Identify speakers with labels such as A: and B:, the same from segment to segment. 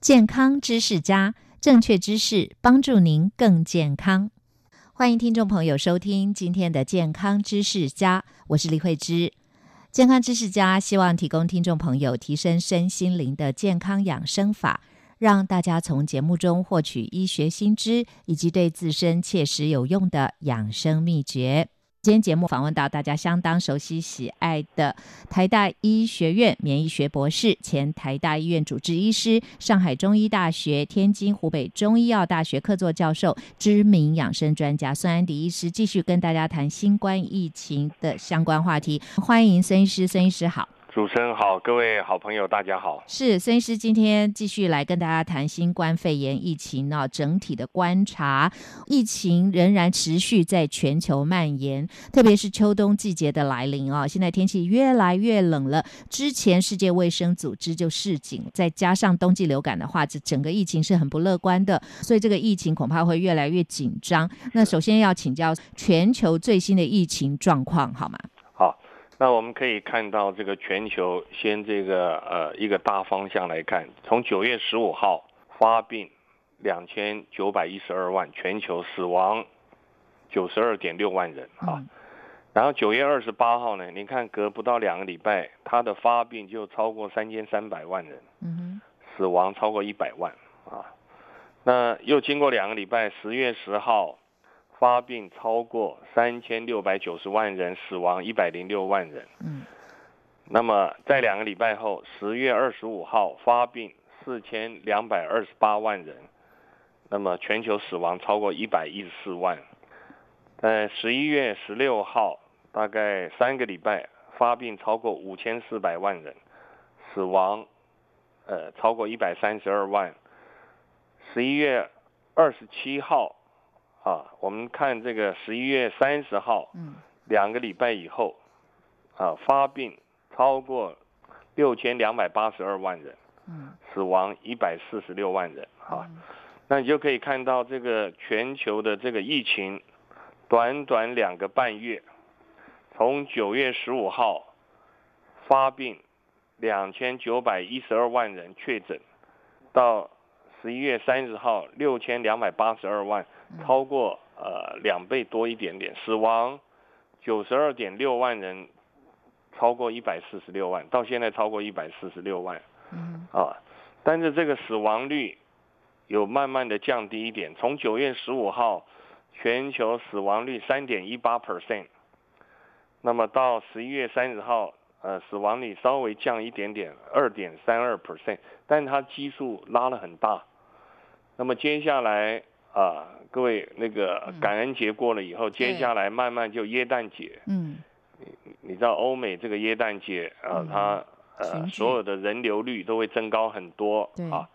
A: 健康知识家，正确知识帮助您更健康。欢迎听众朋友收听今天的健康知识家，我是李慧芝。健康知识家希望提供听众朋友提升身心灵的健康养生法，让大家从节目中获取医学新知以及对自身切实有用的养生秘诀。今天节目访问到大家相当熟悉喜爱的台大医学院免疫学博士、前台大医院主治医师、上海中医大学、天津湖北中医药大学客座教授、知名养生专家孙安迪医师，继续跟大家谈新冠疫情的相关话题。欢迎孙医师，孙医师好。
B: 主持人好，各位好朋友大家好。
A: 是孙医师今天继续来跟大家谈新冠肺炎疫情呢，整体的观察，疫情仍然持续在全球蔓延，特别是秋冬季节的来临啊，现在天气越来越冷了。之前世界卫生组织就示警，再加上冬季流感的话，这整个疫情是很不乐观的，所以这个疫情恐怕会越来越紧张。那首先要请教全球最新的疫情状况，好吗？
B: 那我们可以看到，这个全球先这个呃一个大方向来看，从九月十五号发病两千九百一十二万，全球死亡九十二点六万人啊。然后九月二十八号呢，你看隔不到两个礼拜，它的发病就超过三千三百万人，嗯死亡超过一百万啊。那又经过两个礼拜，十月十号。发病超过三千六百九十万人，死亡一百零六万人。嗯，那么在两个礼拜后，十月二十五号发病四千两百二十八万人，那么全球死亡超过一百一十四万。在十一月十六号，大概三个礼拜发病超过五千四百万人，死亡呃超过一百三十二万。十一月二十七号。啊，我们看这个十一月三十号，嗯，两个礼拜以后，啊，发病超过六千两百八十二万人，嗯，死亡一百四十六万人，啊，那你就可以看到这个全球的这个疫情，短短两个半月，从九月十五号发病两千九百一十二万人确诊，到十一月三十号六千两百八十二万。超过呃两倍多一点点，死亡九十二点六万人，超过一百四十六万，到现在超过一百四十六万，嗯。啊，但是这个死亡率有慢慢的降低一点，从九月十五号全球死亡率三点一八 percent，那么到十一月三十号，呃死亡率稍微降一点点，二点三二 percent，但它基数拉了很大，那么接下来。啊，各位，那个感恩节过了以后，接下来慢慢就耶诞节。嗯，你你知道欧美这个耶诞节啊，它呃所有的人流率都会增高很多啊，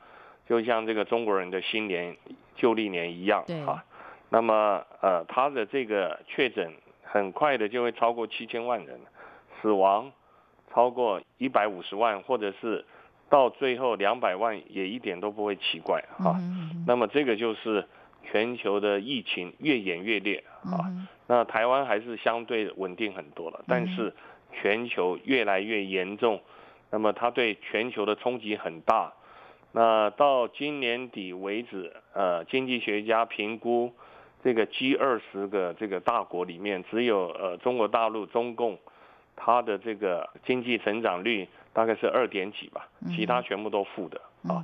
B: 就像这个中国人的新年旧历年一样啊。那么呃，他的这个确诊很快的就会超过七千万人，死亡超过一百五十万，或者是到最后两百万也一点都不会奇怪哈。那么这个就是。全球的疫情越演越烈啊，那台湾还是相对稳定很多了，但是全球越来越严重，那么它对全球的冲击很大。那到今年底为止，呃，经济学家评估这个 G 二十个这个大国里面，只有呃中国大陆中共它的这个经济成长率大概是二点几吧，其他全部都负的啊。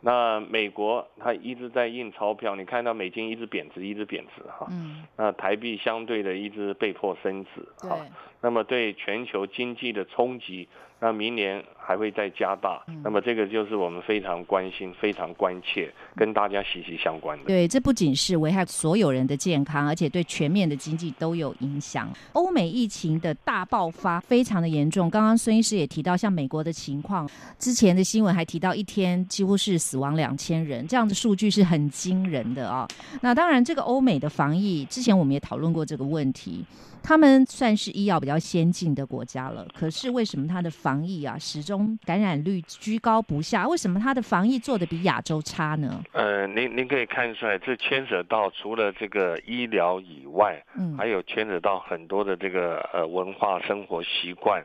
B: 那美国它一直在印钞票，你看到美金一直贬值，一直贬值哈。嗯。那台币相对的一直被迫升值。哈。那么对全球经济的冲击那明年还会再加大，那么这个就是我们非常关心、非常关切，跟大家息息相关的。
A: 对，这不仅是危害所有人的健康，而且对全面的经济都有影响。欧美疫情的大爆发非常的严重，刚刚孙医师也提到，像美国的情况，之前的新闻还提到一天几乎是死亡两千人，这样的数据是很惊人的啊。那当然，这个欧美的防疫，之前我们也讨论过这个问题。他们算是医药比较先进的国家了，可是为什么它的防疫啊始终感染率居高不下？为什么它的防疫做的比亚洲差呢？
B: 呃，您您可以看出来，这牵扯到除了这个医疗以外，嗯，还有牵扯到很多的这个呃文化生活习惯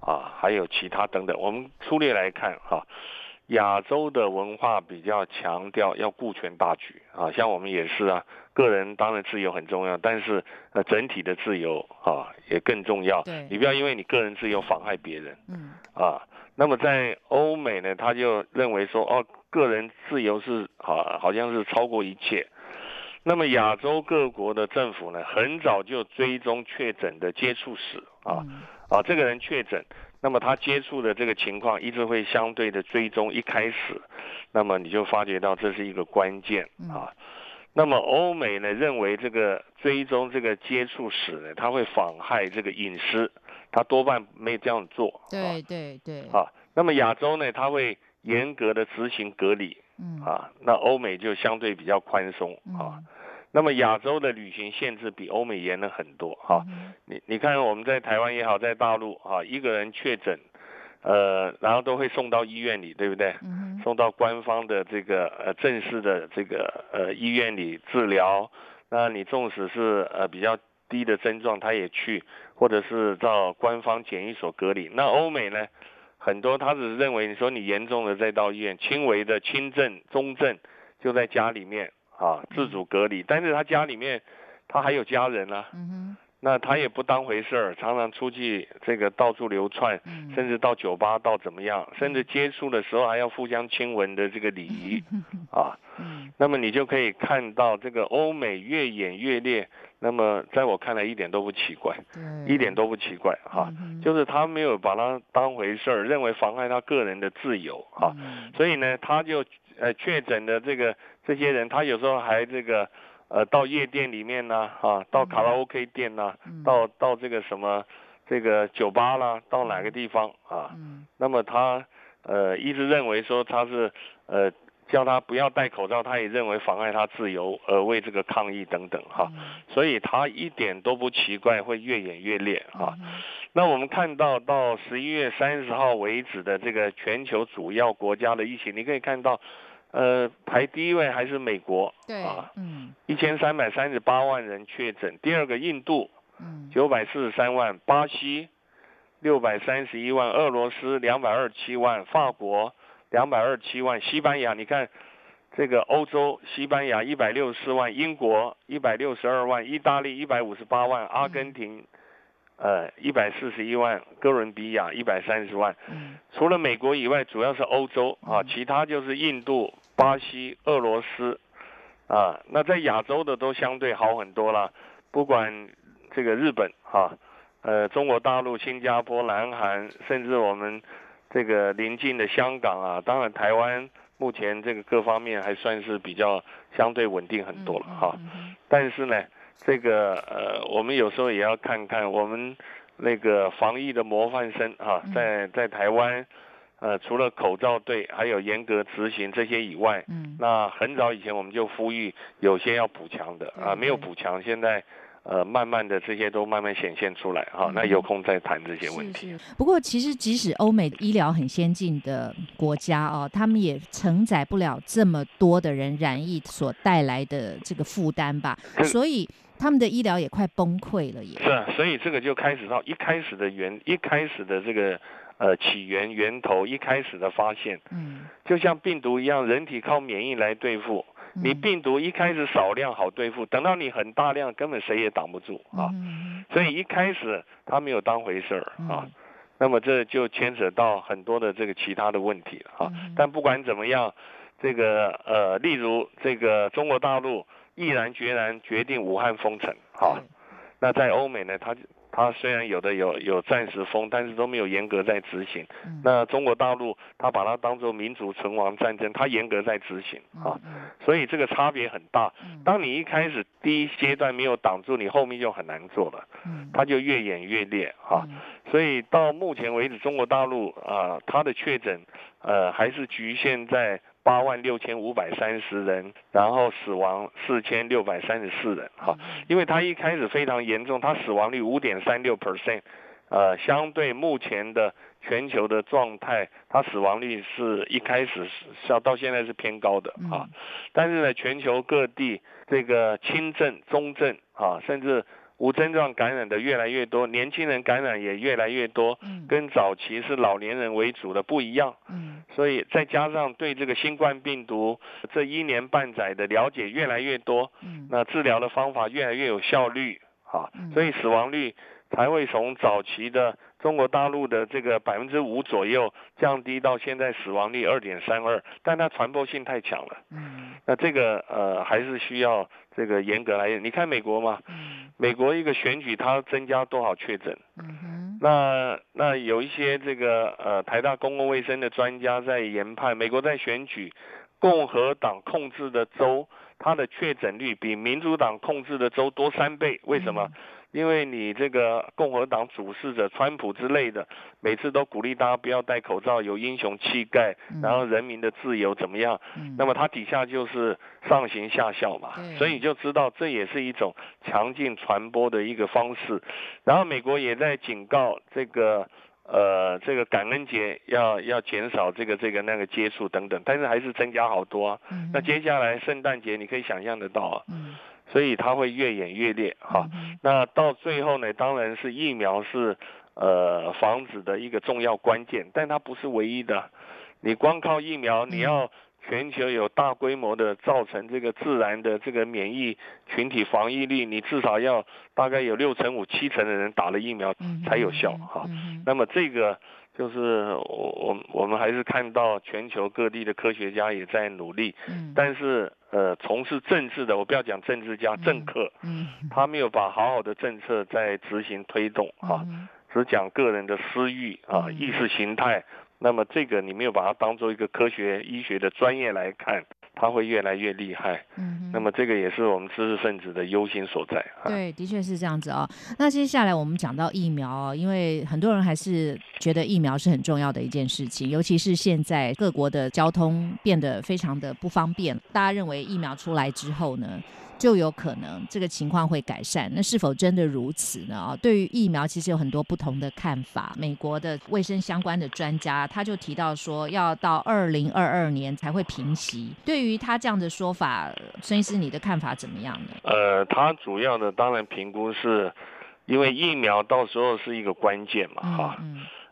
B: 啊，还有其他等等。我们粗略来看哈。亚洲的文化比较强调要顾全大局啊，像我们也是啊，个人当然自由很重要，但是呃整体的自由啊也更重要。
A: 对，
B: 你不要因为你个人自由妨害别人。嗯。啊，那么在欧美呢，他就认为说哦，个人自由是啊，好像是超过一切。那么亚洲各国的政府呢，很早就追踪确诊的接触史啊啊，这个人确诊。那么他接触的这个情况一直会相对的追踪，一开始，那么你就发觉到这是一个关键啊。那么欧美呢认为这个追踪这个接触史呢，它会妨害这个隐私，他多半没这样做。
A: 对对对。
B: 啊，那么亚洲呢，他会严格的执行隔离，嗯啊，那欧美就相对比较宽松啊。那么亚洲的旅行限制比欧美严了很多哈，你你看我们在台湾也好，在大陆啊，一个人确诊，呃，然后都会送到医院里，对不对？送到官方的这个呃正式的这个呃医院里治疗。那你纵使是呃比较低的症状，他也去，或者是到官方检疫所隔离。那欧美呢，很多他只是认为你说你严重的再到医院，轻微的轻症、中症就在家里面。啊，自主隔离，但是他家里面，他还有家人啊，那他也不当回事儿，常常出去这个到处流窜，甚至到酒吧到怎么样，甚至接触的时候还要互相亲吻的这个礼仪，啊，那么你就可以看到这个欧美越演越烈，那么在我看来一点都不奇怪，一点都不奇怪哈，就是他没有把它当回事儿，认为妨碍他个人的自由哈，所以呢，他就呃确诊的这个。这些人他有时候还这个，呃，到夜店里面呢，啊，到卡拉 OK 店呢，到到这个什么，这个酒吧啦，到哪个地方啊？那么他呃一直认为说他是呃叫他不要戴口罩，他也认为妨碍他自由而为这个抗议等等哈，所以他一点都不奇怪会越演越烈啊。那我们看到到十一月三十号为止的这个全球主要国家的疫情，你可以看到。呃，排第一位还是美国，
A: 对啊，嗯，
B: 一千三百三十八万人确诊。第二个印度，嗯，九百四十三万。巴西六百三十一万。俄罗斯两百二十七万。法国两百二十七万。西班牙，你看这个欧洲，西班牙一百六十四万。英国一百六十二万。意大利一百五十八万。阿根廷。呃，一百四十一万，哥伦比亚一百三十万。嗯，除了美国以外，主要是欧洲啊，其他就是印度、巴西、俄罗斯啊。那在亚洲的都相对好很多了，不管这个日本哈，呃，中国大陆、新加坡、南韩，甚至我们这个邻近的香港啊，当然台湾目前这个各方面还算是比较相对稳定很多了哈。但是呢。这个呃，我们有时候也要看看我们那个防疫的模范生哈，在在台湾，呃，除了口罩队还有严格执行这些以外，嗯，那很早以前我们就呼吁有些要补强的啊，没有补强，现在呃，慢慢的这些都慢慢显现出来哈，那有空再谈这些问题。
A: 不过其实即使欧美医疗很先进的国家哦，他们也承载不了这么多的人染疫所带来的这个负担吧，所以。他们的医疗也快崩溃了，也
B: 是啊，所以这个就开始到一开始的源，一开始的这个呃起源源头，一开始的发现，嗯，就像病毒一样，人体靠免疫来对付你，病毒一开始少量好对付，等到你很大量，根本谁也挡不住啊，所以一开始他没有当回事儿啊，那么这就牵扯到很多的这个其他的问题了啊，但不管怎么样，这个呃，例如这个中国大陆。毅然决然决定武汉封城，啊，那在欧美呢，他它虽然有的有有暂时封，但是都没有严格在执行。那中国大陆它把它当做民主存亡战争，它严格在执行啊，所以这个差别很大。当你一开始第一阶段没有挡住，你后面就很难做了，它就越演越烈哈。所以到目前为止，中国大陆啊，它的确诊呃还是局限在。八万六千五百三十人，然后死亡四千六百三十四人，哈，因为它一开始非常严重，它死亡率五点三六 percent，呃，相对目前的全球的状态，它死亡率是一开始是到现在是偏高的，啊，但是呢，全球各地这个轻症、中症，啊，甚至。无症状感染的越来越多，年轻人感染也越来越多，跟早期是老年人为主的不一样。嗯，所以再加上对这个新冠病毒这一年半载的了解越来越多，嗯，那治疗的方法越来越有效率，啊，所以死亡率才会从早期的中国大陆的这个百分之五左右降低到现在死亡率二点三二，但它传播性太强了。嗯，那这个呃还是需要这个严格来。你看美国嘛。美国一个选举，它增加多少确诊？嗯哼。那那有一些这个呃台大公共卫生的专家在研判，美国在选举，共和党控制的州，它的确诊率比民主党控制的州多三倍。为什么？因为你这个共和党主事者川普之类的，每次都鼓励大家不要戴口罩，有英雄气概，然后人民的自由怎么样？那么他底下就是上行下效嘛，所以你就知道这也是一种强劲传播的一个方式。然后美国也在警告这个呃这个感恩节要要减少这个这个那个接触等等，但是还是增加好多啊。那接下来圣诞节你可以想象得到啊。所以它会越演越烈哈，那到最后呢，当然是疫苗是呃防止的一个重要关键，但它不是唯一的。你光靠疫苗，你要全球有大规模的造成这个自然的这个免疫群体防疫力，你至少要大概有六成五七成的人打了疫苗才有效哈。那么这个。就是我我我们还是看到全球各地的科学家也在努力，嗯，但是呃从事政治的我不要讲政治家政客，嗯，他没有把好好的政策在执行推动啊，只讲个人的私欲啊意识形态，那么这个你没有把它当做一个科学医学的专业来看。它会越来越厉害，嗯，那么这个也是我们知识分子的忧心所在。
A: 对，的确是这样子啊。那接下来我们讲到疫苗啊，因为很多人还是觉得疫苗是很重要的一件事情，尤其是现在各国的交通变得非常的不方便，大家认为疫苗出来之后呢？就有可能这个情况会改善，那是否真的如此呢？啊，对于疫苗其实有很多不同的看法。美国的卫生相关的专家他就提到说，要到二零二二年才会平息。对于他这样的说法，孙医师你的看法怎么样呢？
B: 呃，他主要的当然评估是，因为疫苗到时候是一个关键嘛，哈，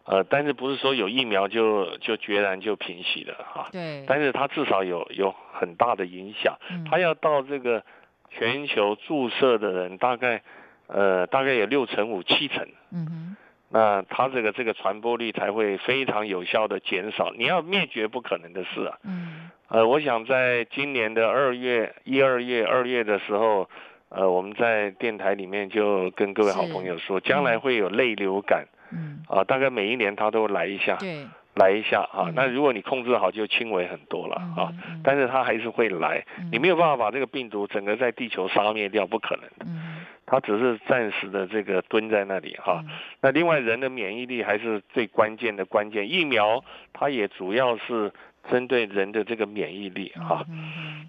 B: 呃，但是不是说有疫苗就就决然就平息了哈？
A: 对。
B: 但是它至少有有很大的影响，它要到这个。全球注射的人大概，呃，大概有六成五、七成。嗯哼。那它这个这个传播率才会非常有效的减少。你要灭绝不可能的事啊。嗯。呃，我想在今年的二月、一二月、二月的时候，呃，我们在电台里面就跟各位好朋友说，将来会有类流感。嗯。啊，大概每一年它都来一下。
A: 对。
B: 来一下啊，那如果你控制好，就轻微很多了啊。但是它还是会来，你没有办法把这个病毒整个在地球杀灭掉，不可能的。它只是暂时的这个蹲在那里哈。那另外人的免疫力还是最关键的关键，疫苗它也主要是。针对人的这个免疫力哈，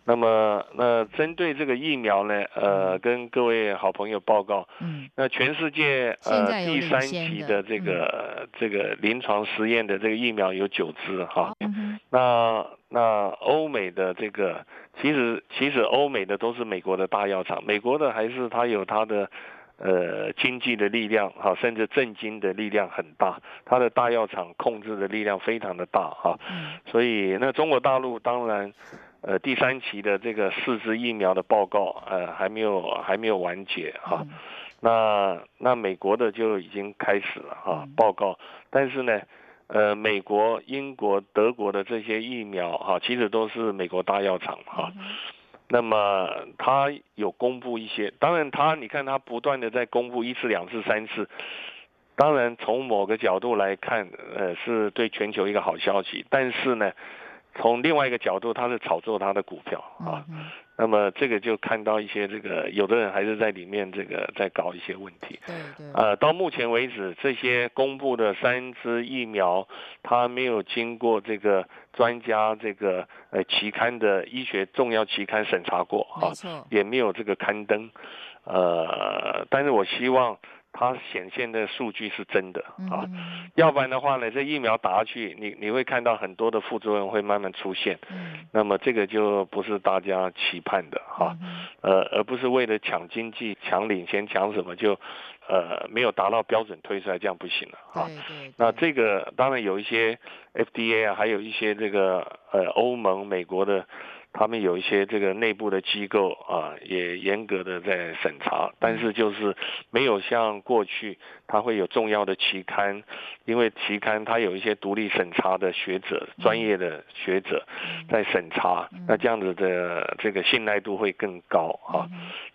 B: 那么那针对这个疫苗呢，呃，跟各位好朋友报告，那全世界呃第三期的这个这个临床实验的这个疫苗有九支哈，那那欧美的这个其实其实欧美的都是美国的大药厂，美国的还是它有它的。呃，经济的力量哈，甚至震惊的力量很大，它的大药厂控制的力量非常的大哈，所以那中国大陆当然，呃，第三期的这个四支疫苗的报告呃还没有还没有完结哈，那那美国的就已经开始了哈报告，但是呢，呃，美国、英国、德国的这些疫苗哈，其实都是美国大药厂哈。那么他有公布一些，当然他你看他不断的在公布一次、两次、三次，当然从某个角度来看，呃，是对全球一个好消息。但是呢，从另外一个角度，他是炒作他的股票啊。那么这个就看到一些这个有的人还是在里面这个在搞一些问题。
A: 对对。
B: 呃，到目前为止，这些公布的三支疫苗，它没有经过这个专家这个呃期刊的医学重要期刊审查过啊，也没有这个刊登。呃，但是我希望。它显现的数据是真的啊，要不然的话呢，这疫苗打下去，你你会看到很多的副作用会慢慢出现，那么这个就不是大家期盼的哈，呃，而不是为了抢经济、抢领先、抢什么就，呃，没有达到标准推出来，这样不行了哈。那这个当然有一些 FDA 啊，还有一些这个呃欧盟、美国的。他们有一些这个内部的机构啊，也严格的在审查，但是就是没有像过去，它会有重要的期刊，因为期刊它有一些独立审查的学者、专业的学者在审查，那这样子的这个信赖度会更高啊。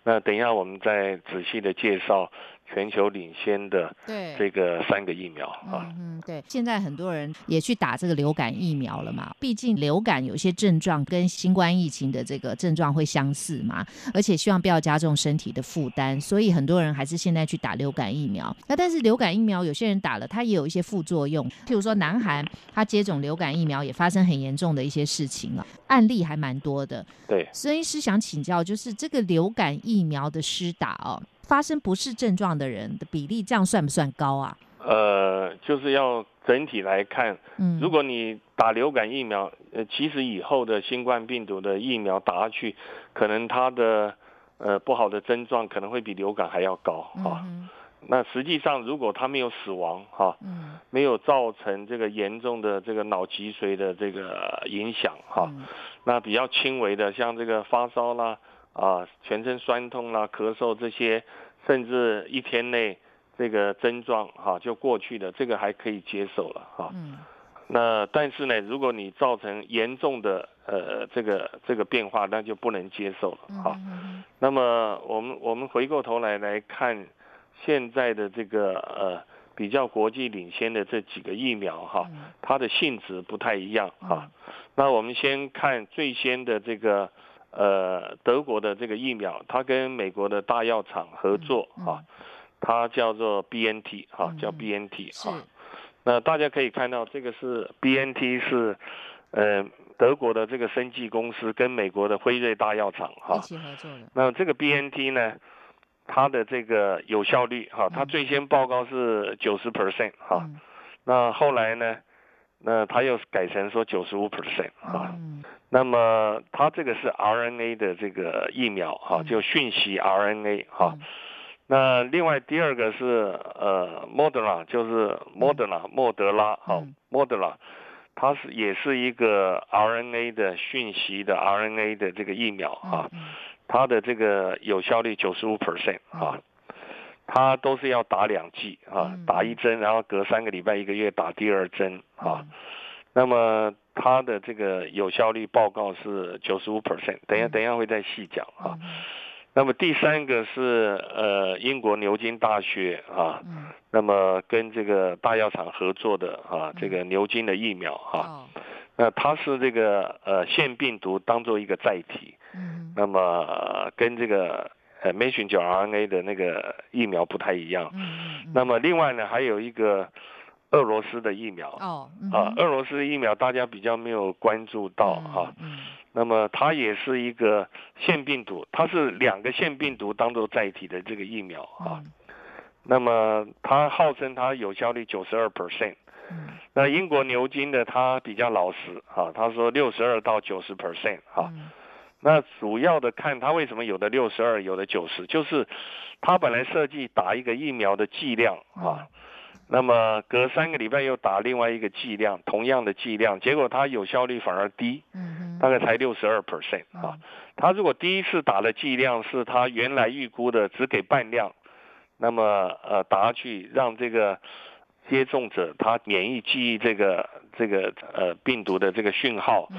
B: 那等一下我们再仔细的介绍。全球领先的对这个三个疫苗啊，
A: 嗯，对，现在很多人也去打这个流感疫苗了嘛。毕竟流感有些症状跟新冠疫情的这个症状会相似嘛，而且希望不要加重身体的负担，所以很多人还是现在去打流感疫苗。那但是流感疫苗有些人打了，它也有一些副作用，譬如说南韩他接种流感疫苗也发生很严重的一些事情啊，案例还蛮多的。
B: 对，
A: 所以是想请教，就是这个流感疫苗的施打哦。发生不适症状的人的比例，这样算不算高啊？
B: 呃，就是要整体来看。嗯，如果你打流感疫苗，呃，其实以后的新冠病毒的疫苗打下去，可能它的呃不好的症状可能会比流感还要高啊。那实际上，如果他没有死亡哈，没有造成这个严重的这个脑脊髓的这个影响哈，那比较轻微的，像这个发烧啦。啊，全身酸痛啦、咳嗽这些，甚至一天内这个症状哈就过去了，这个还可以接受了哈。嗯。那但是呢，如果你造成严重的呃这个这个变化，那就不能接受了哈。嗯。那么我们我们回过头来来看现在的这个呃比较国际领先的这几个疫苗哈，它的性质不太一样哈。那我们先看最先的这个。呃，德国的这个疫苗，它跟美国的大药厂合作哈，它叫做 BNT 哈，叫 BNT 哈。那大家可以看到，这个是 BNT 是呃德国的这个生技公司跟美国的辉瑞大药厂哈
A: 一起合作的。
B: 那这个 BNT 呢，它的这个有效率哈，它最先报告是九十 percent 哈，那后来呢，那它又改成说九十五 percent 哈。那么它这个是 RNA 的这个疫苗哈，就讯息 RNA 哈。那另外第二个是呃 Moderna，就是 Moderna 莫德拉哈，Moderna，它是也是一个 RNA 的讯息的 RNA 的这个疫苗哈，它的这个有效率九十五 percent 啊，它都是要打两剂啊，打一针，然后隔三个礼拜一个月打第二针啊。那么它的这个有效率报告是九十五 percent，等一下等一下会再细讲啊。那么第三个是呃英国牛津大学啊，那么跟这个大药厂合作的啊，这个牛津的疫苗哈，那它是这个呃腺病毒当做一个载体，那么跟这个呃 messenger RNA 的那个疫苗不太一样，嗯那么另外呢还有一个。俄罗斯的疫苗哦，啊，俄罗斯的疫苗大家比较没有关注到哈，那么它也是一个腺病毒，它是两个腺病毒当做载体的这个疫苗啊，那么它号称它有效率九十二 percent，那英国牛津的它比较老实啊，他说六十二到九十 percent 哈，那主要的看它为什么有的六十二，有的九十，就是它本来设计打一个疫苗的剂量啊。那么隔三个礼拜又打另外一个剂量，同样的剂量，结果它有效率反而低，大概才六十二 percent 啊。他如果第一次打的剂量是他原来预估的只给半量，那么呃打下去让这个接种者他免疫记忆这个这个呃病毒的这个讯号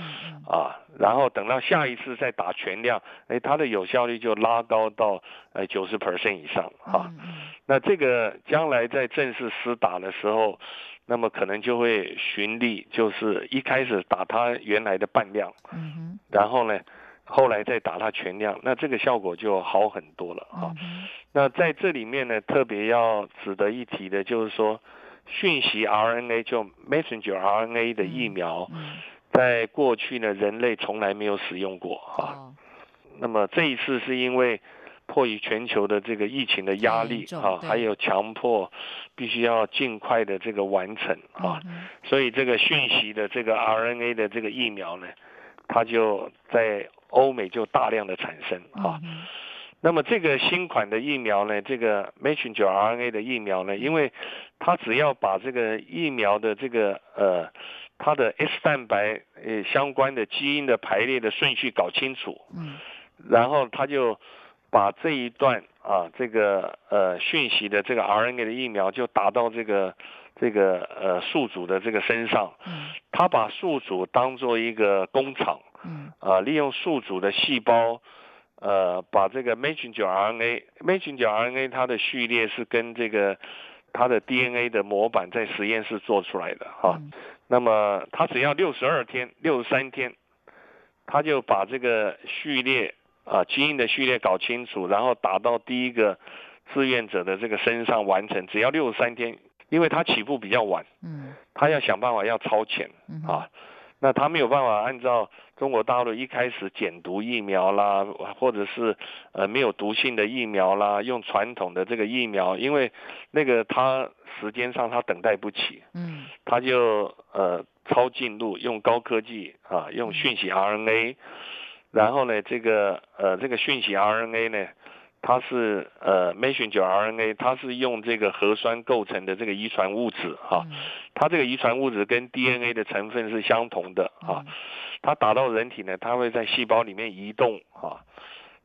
B: 啊，然后等到下一次再打全量，哎，它的有效率就拉高到呃九十 percent 以上啊。那这个将来在正式施打的时候，那么可能就会循例，就是一开始打它原来的半量，
A: 嗯
B: 然后呢，后来再打它全量，那这个效果就好很多了啊。
A: 嗯
B: 那在这里面呢，特别要值得一提的就是说，讯息 RNA 就 messenger RNA 的疫苗，
A: 嗯。
B: 在过去呢，人类从来没有使用过啊。
A: 哦。
B: 那么这一次是因为迫于全球的这个疫情的压力啊，还有强迫必须要尽快的这个完成啊，
A: 嗯
B: 所以这个讯息的这个 RNA 的这个疫苗呢，它就在欧美就大量的产生啊。那么这个新款的疫苗呢，这个 messenger RNA 的疫苗呢，因为它只要把这个疫苗的这个呃它的 S 蛋白呃相关的基因的排列的顺序搞清楚，
A: 嗯。
B: 然后它就把这一段啊这个呃讯息的这个 RNA 的疫苗就打到这个这个呃宿主的这个身上，
A: 嗯。
B: 他把宿主当做一个工厂。
A: 嗯。
B: 啊，利用宿主的细胞，呃，把这个 messenger RNA，messenger RNA 它的序列是跟这个它的 DNA 的模板在实验室做出来的哈。
A: 嗯
B: 那么它只要六十二天、六十三天，它就把这个序列啊基因的序列搞清楚，然后打到第一个志愿者的这个身上完成，只要六十三天，因为它起步比较晚，
A: 嗯
B: 它要想办法要超前。啊，那他没有办法按照中国大陆一开始减毒疫苗啦，或者是呃没有毒性的疫苗啦，用传统的这个疫苗，因为那个他时间上他等待不起，
A: 嗯
B: 他就呃超进入用高科技啊，用讯息 RNA，然后呢这个呃这个讯息 RNA 呢。它是呃 messenger RNA，它是用这个核酸构成的这个遗传物质哈、
A: 嗯。
B: 它这个遗传物质跟 DNA 的成分是相同的啊，它打到人体呢，它会在细胞里面移动啊，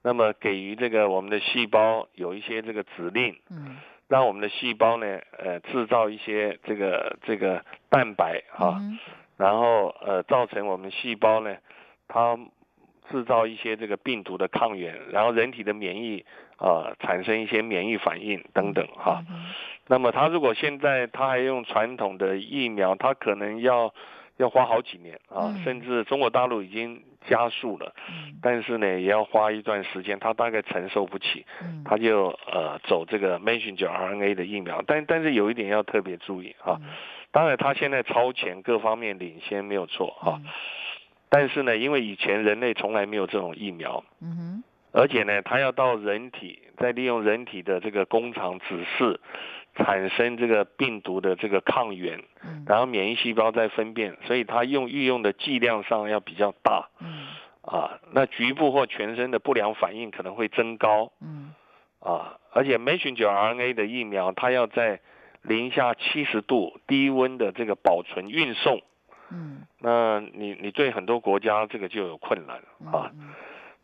B: 那么给予这个我们的细胞有一些这个指令，
A: 嗯。
B: 让我们的细胞呢，呃，制造一些这个这个蛋白啊，
A: 嗯
B: 然后呃，造成我们细胞呢，它制造一些这个病毒的抗原，然后人体的免疫呃产生一些免疫反应等等哈、
A: 嗯
B: 那么他如果现在他还用传统的疫苗，他可能要要花好几年啊，
A: 嗯。
B: 甚至中国大陆已经加速了，
A: 嗯。
B: 但是呢也要花一段时间，他大概承受不起，
A: 嗯。
B: 他就呃走这个 messenger RNA 的疫苗，但但是有一点要特别注意啊，
A: 嗯。
B: 当然他现在超前各方面领先没有错啊，
A: 嗯
B: 但是呢因为以前人类从来没有这种疫苗，
A: 嗯哼
B: 而且呢，它要到人体，再利用人体的这个工厂指示，产生这个病毒的这个抗原，
A: 嗯。
B: 然后免疫细胞再分辨，所以它用运用的剂量上要比较大。
A: 嗯。
B: 啊。那局部或全身的不良反应可能会增高。
A: 嗯。
B: 啊。而且 messenger RNA 的疫苗，它要在零下七十度低温的这个保存运送，
A: 嗯
B: 那你你对很多国家这个就有困难啊。
A: 嗯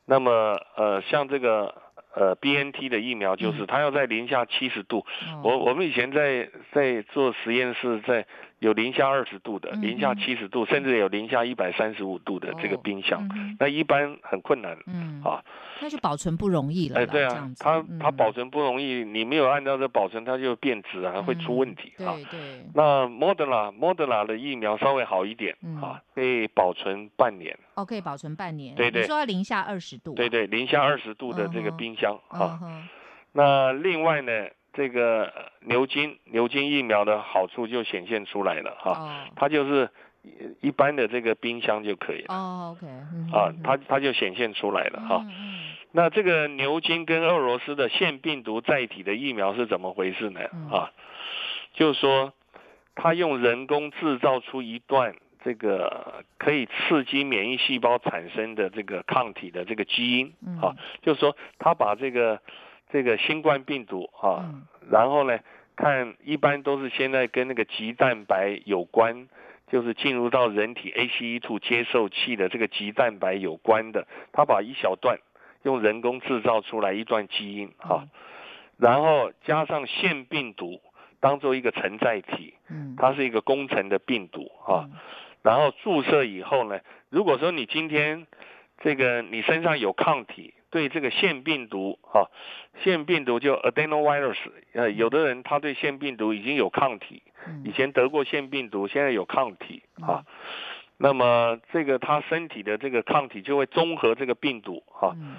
B: 那么呃，像这个呃 BNT 的疫苗，就是
A: 嗯
B: 它要在零下七十度。
A: 哦
B: 我我们以前在在做实验室，在有零下二十度的，
A: 嗯
B: 零下
A: 嗯
B: 七十度，甚至有零下一百三十五度的这个
A: 哦
B: 冰箱。那一般很困难
A: 嗯
B: 啊。
A: 那就保存不容易了
B: 哎，对啊
A: 这样，子
B: 它它
A: 嗯
B: 保存不容易，你没有按照这保存，它就变质啊，会出问题啊。
A: 对对，
B: 那 Moderna Moderna 的疫苗稍微好一点
A: 嗯
B: 啊，可以保存半年。
A: 哦，可以保存半年。
B: 对对
A: 你说要零下二十度啊。
B: 对对，零下二十度的这个冰箱啊。那另外呢，这个呃牛津牛津疫苗的好处就显现出来了哈，
A: 哦。
B: 它就是一一般的这个冰箱就可以了。
A: 哦，OK，嗯
B: 啊，它它就显现出来了哈。那这个牛津跟俄罗斯的腺病毒载体的疫苗是怎么回事呢？
A: 嗯？
B: 啊，就是说它用人工制造出一段这个可以刺激免疫细胞产生的这个抗体的这个基因
A: 嗯。
B: 啊，就是说它把这个这个新冠病毒啊，
A: 嗯。
B: 然后呢，看一般都是现在跟那个棘蛋白有关，就是进入到人体 ACE2 接受器的这个棘蛋白有关的，它把一小段用人工制造出来一段基因啊、
A: 嗯。
B: 然后加上腺病毒，当做一个承载体，
A: 嗯，
B: 它是一个工程的病毒啊。
A: 嗯。
B: 然后注射以后呢，如果说你今天这个你身上有抗体，对这个腺病毒啊，腺病毒就 adenovirus，呃，有的人他对腺病毒已经有抗体，
A: 嗯
B: 以前得过腺病毒，现在有抗体
A: 嗯
B: 啊。那么这个他身体的这个抗体就会综合这个病毒哈、
A: 嗯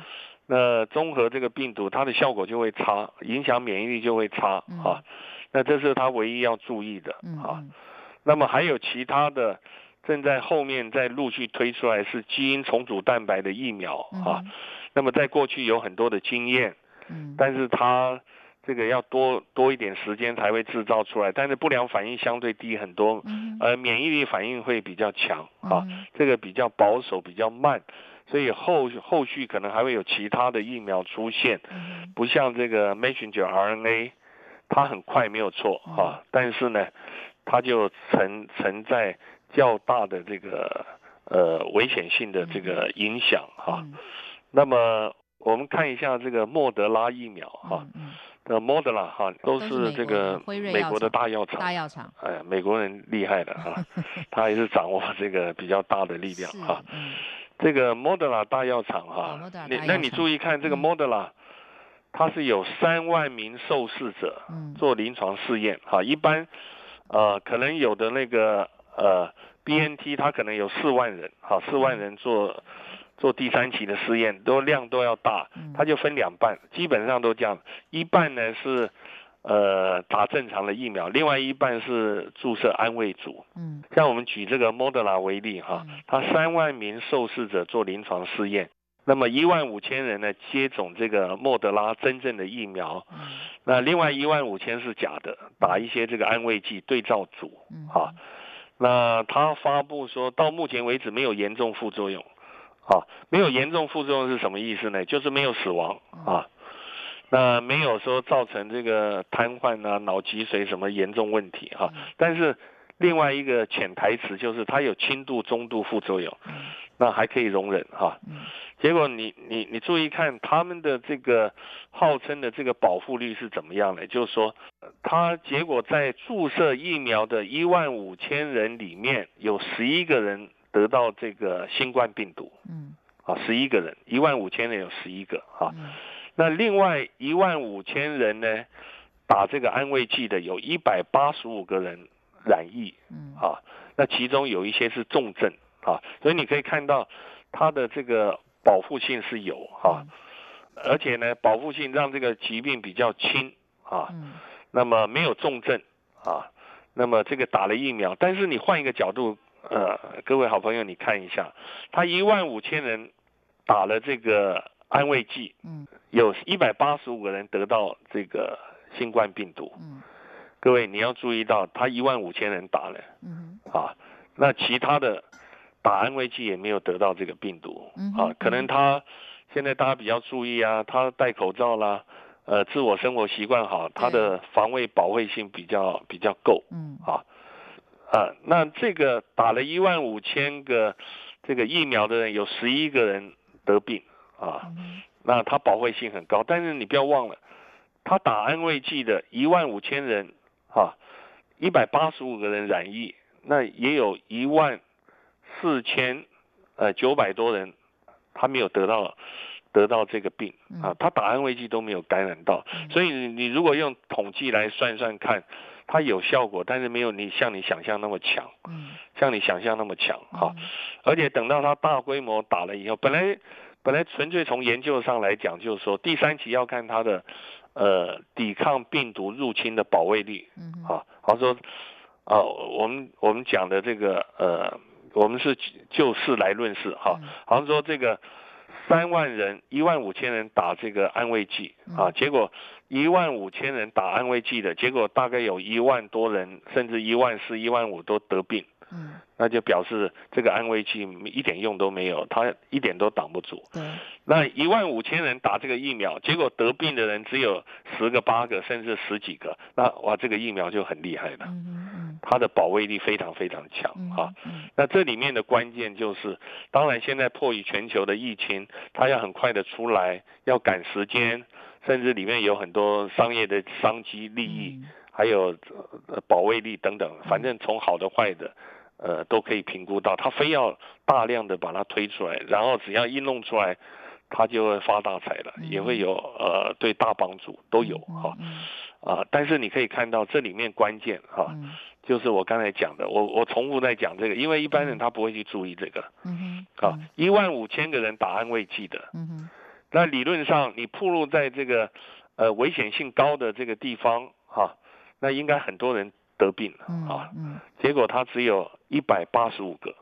B: 那综合这个病毒，它的效果就会差，影响免疫力就会差
A: 嗯
B: 啊。那这是他唯一要注意的
A: 嗯
B: 啊。
A: 嗯
B: 那么还有其他的，正在后面在陆续推出来是基因重组蛋白的疫苗啊。那么在过去有很多的经验，
A: 嗯，
B: 但是它这个要多多一点时间才会制造出来，但是不良反应相对低很多，
A: 嗯
B: 呃，免疫力反应会比较强啊。
A: 嗯
B: 这个比较保守，比较慢，所以后后续可能还会有其他的疫苗出现，
A: 嗯
B: 不像这个 messenger RNA，它很快没有错
A: 嗯
B: 啊，但是呢，它就存存在较大的这个呃危险性的这个影响哈、
A: 嗯
B: 那么我们看一下这个莫德拉疫苗哈，
A: 嗯
B: 呃，莫德拉哈都
A: 都是
B: 这个美国的大药厂，
A: 大药厂。
B: 哎呀，美国人厉害的哈，他也是掌握这个比较大的力量
A: 是
B: 啊。
A: 嗯。
B: 这个莫德拉大药厂哈、你那你注意看这个
A: 嗯。
B: 莫德拉，它是有三万名受试者
A: 嗯。
B: 做临床试验哈、一般呃可能有的那个呃 BNT 它可能有四万人哈，四万人做做第三期的试验，都量都要大，
A: 嗯。
B: 它就分两半，基本上都这样，一半呢是呃打正常的疫苗，另外一半是注射安慰组。
A: 嗯。
B: 像我们举这个莫德拉为例哈
A: 嗯，
B: 它三万名受试者做临床试验，那么一万五千人呢接种这个莫德拉真正的疫苗，
A: 嗯。
B: 那另外一万五千是假的，打一些这个安慰剂对照组
A: 嗯。
B: 啊。那他发布说到目前为止没有严重副作用，啊，没有严重副作用是什么意思呢？就是没有死亡啊。那没有说造成这个瘫痪啊、脑脊髓什么严重问题哈、
A: 嗯
B: 但是另外一个潜台词就是它有轻度、中度副作用，
A: 嗯
B: 那还可以容忍哈、
A: 嗯
B: 结果你你你注意看他们的这个号称的这个保护率是怎么样的？就是说，呃他结果在注射疫苗的一万五千人里面，有十一个人得到这个新冠病毒。
A: 嗯。
B: 啊，十一个人，一万五千人有十一个啊。
A: 嗯。
B: 那另外一万五千人呢，打这个安慰剂的有一百八十五个人染疫
A: 嗯。
B: 啊，那其中有一些是重症啊，所以你可以看到它的这个保护性是有啊，而且呢，保护性让这个疾病比较轻啊，
A: 嗯。
B: 那么没有重症啊，那么这个打了疫苗，但是你换一个角度，呃，各位好朋友，你看一下，他一万五千人打了这个安慰剂，
A: 嗯
B: 有一百八十五个人得到这个新冠病毒，
A: 嗯
B: 各位你要注意到，他一万五千人打了。
A: 嗯
B: 啊，那其他的打安慰剂也没有得到这个病毒。
A: 嗯
B: 啊，可能他现在大家比较注意啊，他戴口罩啦。呃，自我生活习惯好，他的防卫保卫性比较比较够。
A: 嗯
B: 啊啊。那这个打了一万五千个这个疫苗的人，有十一个人得病啊，
A: 嗯
B: 那他保卫性很高。但是你不要忘了，他打安慰剂的一万五千人啊，一百八十五个人染疫，那也有一万四千呃九百多人他没有得到得到这个病啊
A: 嗯，
B: 他打安慰剂都没有感染到，
A: 嗯
B: 所以你你如果用统计来算算看，它有效果，但是没有你像你想象那么强，
A: 嗯。
B: 像你想象那么强哈。
A: 嗯
B: 而且等到它大规模打了以后，本来本来纯粹从研究上来讲，就是说第三期要看它的呃抵抗病毒入侵的保卫力
A: 嗯哼。
B: 啊，好像说啊、我们我们讲的这个呃，我们是就事来论事哈，
A: 嗯。
B: 好像说这个三万人一万五千人打这个安慰剂啊，
A: 嗯
B: 结果一万五千人打安慰剂的结果，大概有一万多人甚至一万四、一万五都得病。
A: 嗯。
B: 那就表示这个安慰剂一点用都没有，它一点都挡不住。
A: 对。
B: 那一万五千人打这个疫苗，结果得病的人只有十个、八个，甚至十几个，那哇，这个疫苗就很厉害了，
A: 嗯嗯
B: 它的保卫力非常非常强
A: 哈
B: 那这里面的关键就是，当然现在迫于全球的疫情，它要很快的出来，要赶时间，甚至里面有很多商业的商机利益。
A: 嗯
B: 还有呃保卫力等等，反正从好的坏的，呃都可以评估到。他非要大量的把它推出来，然后只要一弄出来，他就会发大财了，也会有呃对大帮助都有哈。啊，但是你可以看到这里面关键哈，就是我刚才讲的，我我重复在讲这个，因为一般人他不会去注意这个。嗯哼。啊，一万五千个人打安慰剂的。嗯哼。那理论上你暴露在这个呃危险性高的这个地方哈，那应该很多人得病啊。嗯。结果他只有一百八十五个，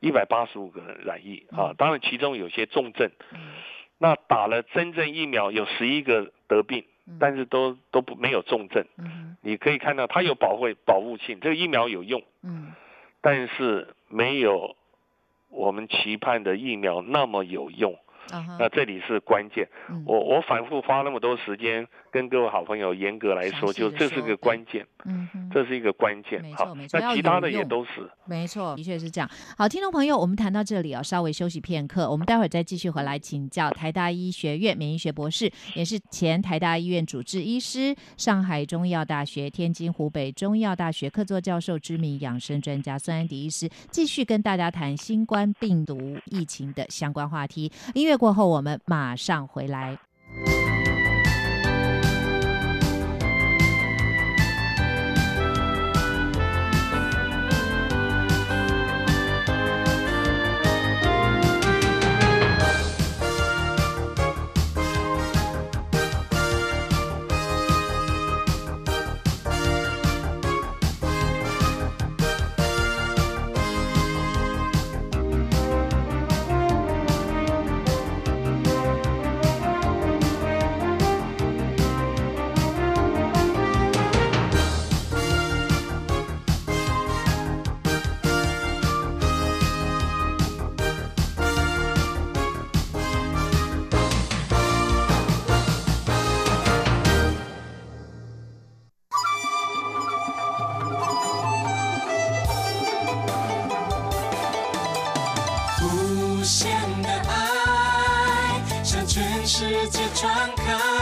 B: 一百八十五个人染疫啊，当然其中有些重症。嗯。那打了真正疫苗有十一个得病。但是都都不没有重症，嗯，你可以看到它有保护保护性，这个疫苗有用，嗯，但是没有我们期盼的疫苗那么有用。那这里是关键，我我反复花那么多时间跟各位好朋友严格来说，就这是个关键，嗯，这是一个关键，
A: 没错没错。
B: 那其他的也都是，
A: 没错，的确是这样。好，听众朋友，我们谈到这里啊，稍微休息片刻，我们待会儿再继续回来请教台大医学院免疫学博士，也是前台大医院主治医师，上海中医药大学、天津湖北中医药大学客座教授、知名养生专家孙安迪医师，继续跟大家谈新冠病毒疫情的相关话题。音乐。过后，我们马上回来。世界窗口。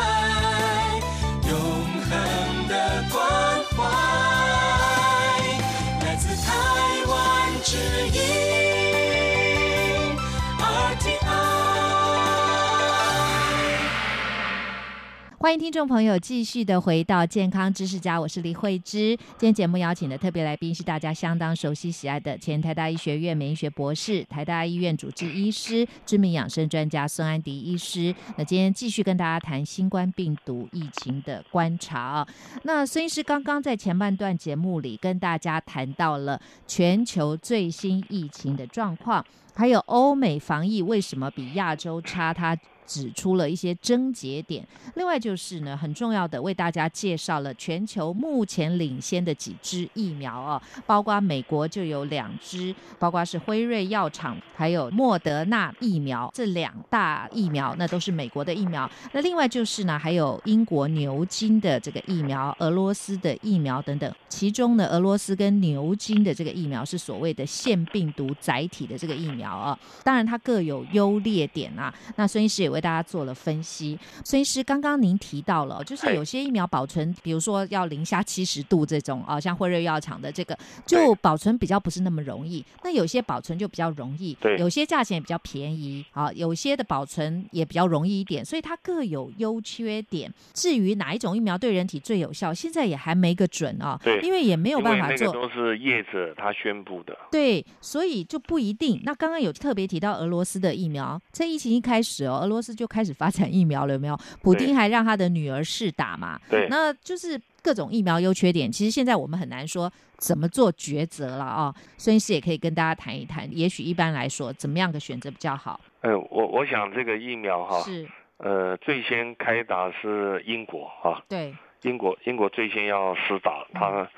A: 欢迎听众朋友继续的回到健康知识家，我是李慧芝。今天节目邀请的特别来宾是大家相当熟悉喜爱的前台大医学院免疫学博士、台大医院主治医师、知名养生专家孙安迪医师。那今天继续跟大家谈新冠病毒疫情的观察。那孙医师刚刚在前半段节目里跟大家谈到了全球最新疫情的状况，还有欧美防疫为什么比亚洲差？他指出了一些症结点，另外就是呢，很重要的为大家介绍了全球目前领先的几支疫苗哦，包括美国就有两支，包括是辉瑞药厂还有莫德纳疫苗这两大疫苗，那都是美国的疫苗。那另外就是呢，还有英国牛津的这个疫苗，俄罗斯的疫苗等等。其中呢，俄罗斯跟牛津的这个疫苗是所谓的腺病毒载体的这个疫苗啊，当然它各有优劣点啊。那孙医师也。为大家做了分析，孙医师，刚刚您提到了，就是有些疫苗保存，比如说要零下七十度这种啊，像辉瑞药厂的这个，就保存比较不是那么容易。那有些保存就比较容易，
B: 对，
A: 有些价钱也比较便宜啊，有些的保存也比较容易一点，所以它各有优缺点。至于哪一种疫苗对人体最有效，现在也还没个准啊，
B: 对，
A: 因为也没有办法做，
B: 都是业者他宣布的，
A: 对，所以就不一定。那刚刚有特别提到俄罗斯的疫苗，在疫情一开始哦，俄罗斯就开始发展疫苗了，有没有？普丁还让他的女儿试打嘛？
B: 对，
A: 那就是各种疫苗优缺点。其实现在我们很难说怎么做抉择了啊。孙医师也可以跟大家谈一谈，也许一般来说，怎么样的选择比较好？
B: 呃，我我想这个疫苗哈，
A: 是
B: 呃最先开打是英国哈，
A: 对，
B: 英国英国最先要施打，他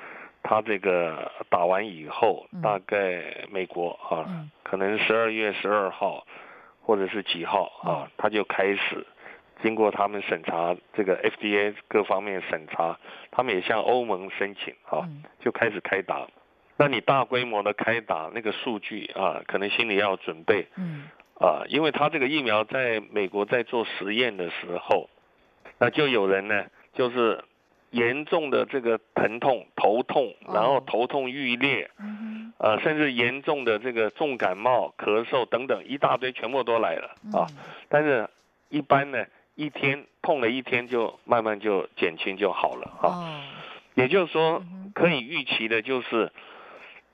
B: 他这个打完以后，大概美国啊，可能十二月十二号。或者是几号啊？他就开始经过他们审查，这个 FDA 各方面审查，他们也向欧盟申请啊，就开始开打。那你大规模的开打，那个数据啊，可能心里要准备。嗯。啊，因为他这个疫苗在美国在做实验的时候，那就有人呢，就是严重的这个疼痛、头痛，然后
A: 哦
B: 头痛欲裂，
A: 嗯
B: 呃，甚至严重的这个重感冒、咳嗽等等，一大堆全部都来了，啊。但是，一般呢，一天痛了一天就慢慢就减轻就好了啊。
A: 哦，
B: 也就是说可以预期的就是，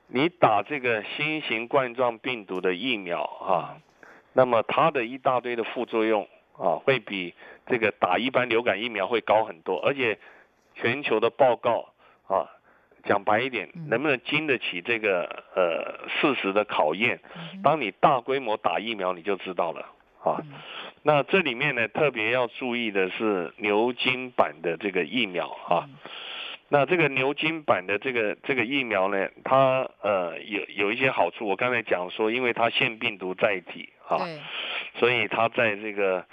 B: 你打这个新型冠状病毒的疫苗啊，那么它的一大堆的副作用啊，会比这个打一般流感疫苗会高很多，而且全球的报告啊，讲白一点
A: 嗯，
B: 能不能经得起这个呃事实的考验？当你大规模打疫苗，你就知道了啊。
A: 嗯
B: 那这里面呢，特别要注意的是牛津版的这个疫苗啊。
A: 嗯
B: 那这个牛津版的这个这个疫苗呢，它呃有有一些好处。我刚才讲说，因为它腺病毒载体啊，所以它在这个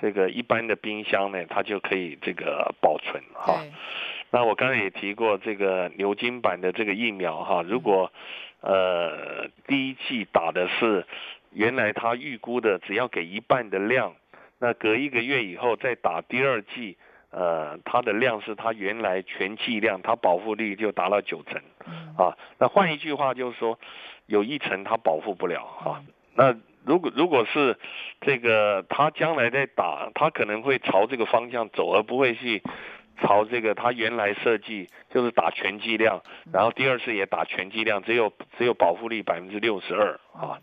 B: 这个一般的冰箱呢，它就可以这个保存哈。那我刚才也提过这个牛津版的这个疫苗哈，如果呃第一剂打的是原来他预估的只要给一半的量，那隔一个月以后再打第二剂，呃，它的量是它原来全剂量，它保护率就达到九成
A: 嗯
B: 啊。那换一句话就是说，有一成它保护不了啊。那如果如果是这个他将来在打，他可能会朝这个方向走，而不会去朝这个他原来设计就是打全剂量，然后第二次也打全剂量，只有只有保护力百分之六十二啊。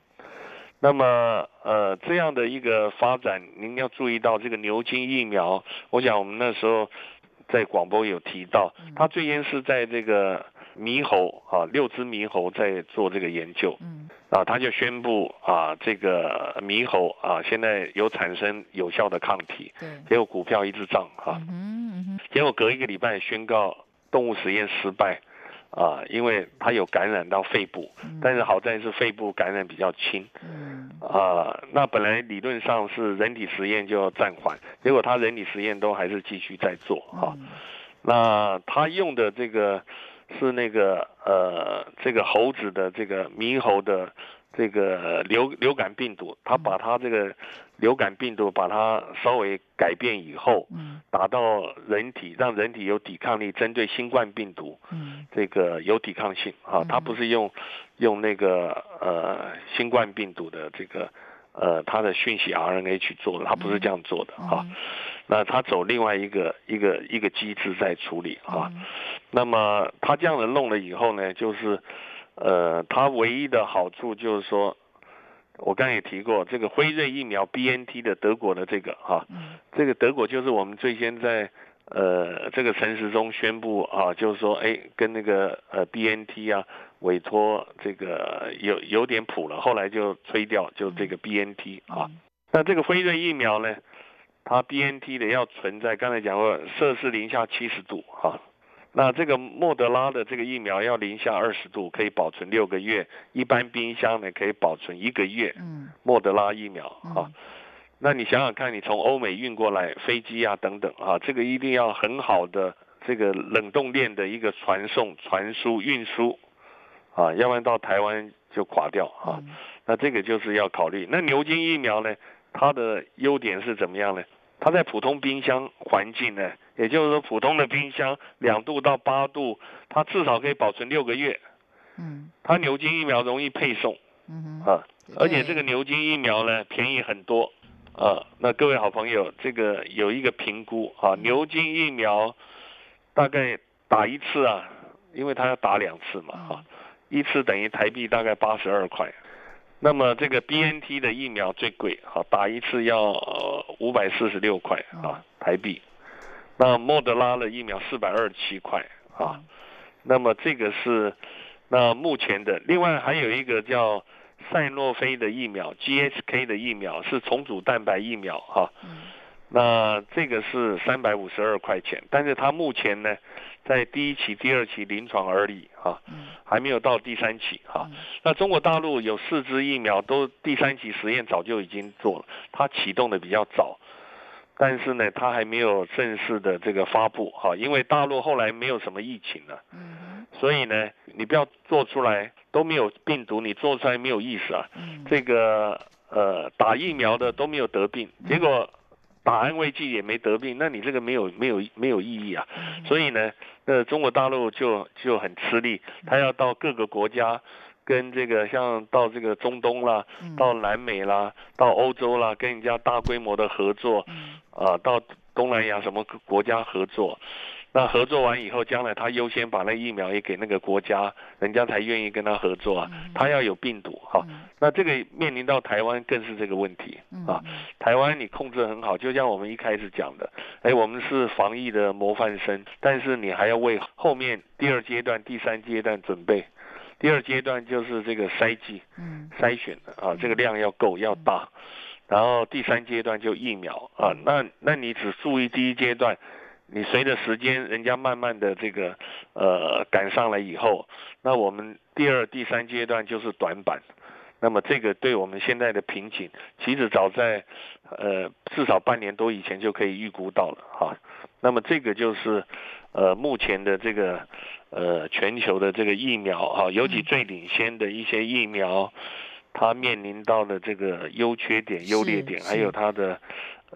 B: 那么呃这样的一个发展，您要注意到这个牛津疫苗，我想我们那时候在广播有提到，他最先是在这个猕猴啊六只猕猴在做这个研究，
A: 嗯。
B: 啊，他就宣布啊，这个猕猴啊，现在有产生有效的抗体，
A: 对，
B: 结果股票一直涨哈、
A: 嗯嗯
B: 结果隔一个礼拜宣告动物实验失败，啊，因为他有感染到肺部，但是好在是肺部感染比较轻，
A: 嗯。
B: 啊，那本来理论上是人体实验就要暂缓，结果他人体实验都还是继续在做哈、
A: 嗯。
B: 那他用的这个是那个呃，这个猴子的这个猕猴的这个流流感病毒，他把它这个流感病毒把它稍微改变以后，
A: 嗯
B: 打到人体，让人体有抵抗力，针对新冠病毒
A: 嗯
B: 这个有抵抗性啊。它不是用用那个呃新冠病毒的这个呃它的讯息 RNA 去做的，它不是这样做的啊。
A: 嗯
B: 那它走另外一个一个一个机制在处理啊。
A: 嗯
B: 那么它这样子弄了以后呢，就是呃，它唯一的好处就是说，我刚才也提过，这个辉瑞疫苗 BNT 的德国的这个哈、
A: 嗯。
B: 这个德国就是我们最先在呃这个陈时中宣布啊，就是说哎跟那个呃 BNT 啊委托这个有有点谱了，后来就吹掉，就这个 BNT 啊。那这个辉瑞疫苗呢，它 BNT 的要存在刚才讲过摄氏零下七十度哈、那这个莫德拉的这个疫苗要零下二十度，可以保存六个月；一般冰箱呢可以保存一个月。
A: 嗯
B: 莫德拉疫苗
A: 嗯
B: 啊，那你想想看，你从欧美运过来飞机啊等等啊，这个一定要很好的这个冷冻链的一个传送、传输、运输啊，要不然到台湾就垮掉啊。
A: 嗯
B: 那这个就是要考虑。那牛津疫苗呢，它的优点是怎么样呢？它在普通冰箱环境呢，也就是说普通的冰箱两度到八度，它至少可以保存六个月。
A: 嗯
B: 它牛津疫苗容易配送
A: 嗯哼，
B: 啊，而且这个牛津疫苗呢便宜很多啊。那各位好朋友，这个有一个评估啊，牛津疫苗大概打一次啊，因为它要打两次嘛哈、一次等于台币大概八十二块。那么这个 BNT 的疫苗最贵，好打一次要五百四十六块啊台币。那莫德拉的疫苗四百二十七块啊。那么这个是那目前的，另外还有一个叫赛诺菲的疫苗，GSK 的疫苗是重组蛋白疫苗哈、
A: 嗯。
B: 那这个是三百五十二块钱，但是它目前呢，在第一期、第二期临床而已哈、
A: 嗯。
B: 还没有到第三期哈、
A: 嗯。
B: 那中国大陆有四支疫苗都第三期实验早就已经做了，它启动的比较早，但是呢，它还没有正式的这个发布哈、因为大陆后来没有什么疫情了、
A: 嗯
B: 所以呢，你不要做出来都没有病毒，你做出来没有意思啊。
A: 嗯。
B: 这个呃打疫苗的都没有得病，结果打安慰剂也没得病，那你这个没有没有没有意义啊。
A: 嗯
B: 所以呢，呃，中国大陆就就很吃力，他要到各个国家。跟这个像到这个中东啦，
A: 嗯
B: 到南美啦，到欧洲啦，跟人家大规模的合作，
A: 嗯
B: 啊，到东南亚什么国家合作，那合作完以后，将来他优先把那疫苗也给那个国家，人家才愿意跟他合作啊。他要有病毒哈，
A: 嗯
B: 那这个面临到台湾更是这个问题啊。台湾你控制得很好，就像我们一开始讲的，哎，我们是防疫的模范生，但是你还要为后面第二阶段、第三阶段准备。第二阶段就是这个筛剂，
A: 嗯
B: 筛选的啊，这个量要够要大，然后第三阶段就疫苗啊，那那你只注意第一阶段，你随着时间人家慢慢的这个呃赶上来以后，那我们第二、第三阶段就是短板。那么这个对我们现在的瓶颈，其实早在呃至少半年多以前就可以预估到了哈。那么这个就是呃目前的这个呃全球的这个疫苗哈，尤其最领先的一些疫苗，它面临到的这个优缺点、优劣点，还有它的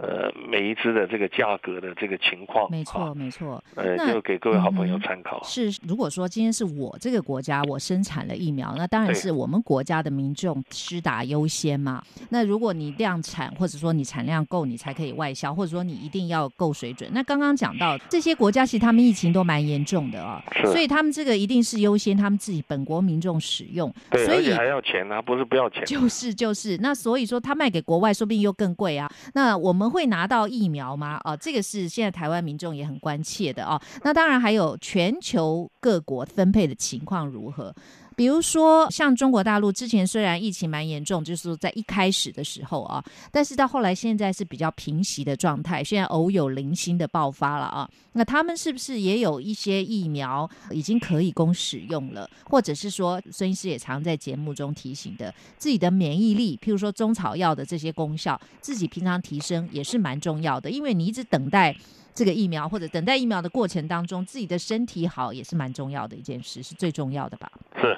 B: 呃每一只的这个价格的这个情况，
A: 没错，没错。
B: 呃，
A: 那
B: 就给各位好朋友参考。
A: 是，如果说今天是我这个国家我生产了疫苗，那当然是我们国家的民众施打优先嘛。那如果你量产，或者说你产量够，你才可以外销，或者说你一定要够水准。那刚刚讲到这些国家，其实他们疫情都蛮严重的啊、
B: 是
A: 所以他们这个一定是优先他们自己本国民众使用。
B: 对，
A: 所以
B: 还要钱啊，不是不要钱。
A: 就是就是，那所以说他卖给国外，说不定又更贵啊。那我们会拿到疫苗吗？哦，这个是现在台湾民众也很关切的哦。那当然还有全球各国分配的情况如何？比如说，像中国大陆之前虽然疫情蛮严重，就是说在一开始的时候啊，但是到后来现在是比较平息的状态，现在偶有零星的爆发了啊。那他们是不是也有一些疫苗已经可以供使用了，或者是说孙医师也常在节目中提醒的，自己的免疫力，譬如说中草药的这些功效，自己平常提升也是蛮重要的，因为你一直等待。这个疫苗或者等待疫苗的过程当中，自己的身体好也是蛮重要的一件事，是最重要的吧？
B: 是，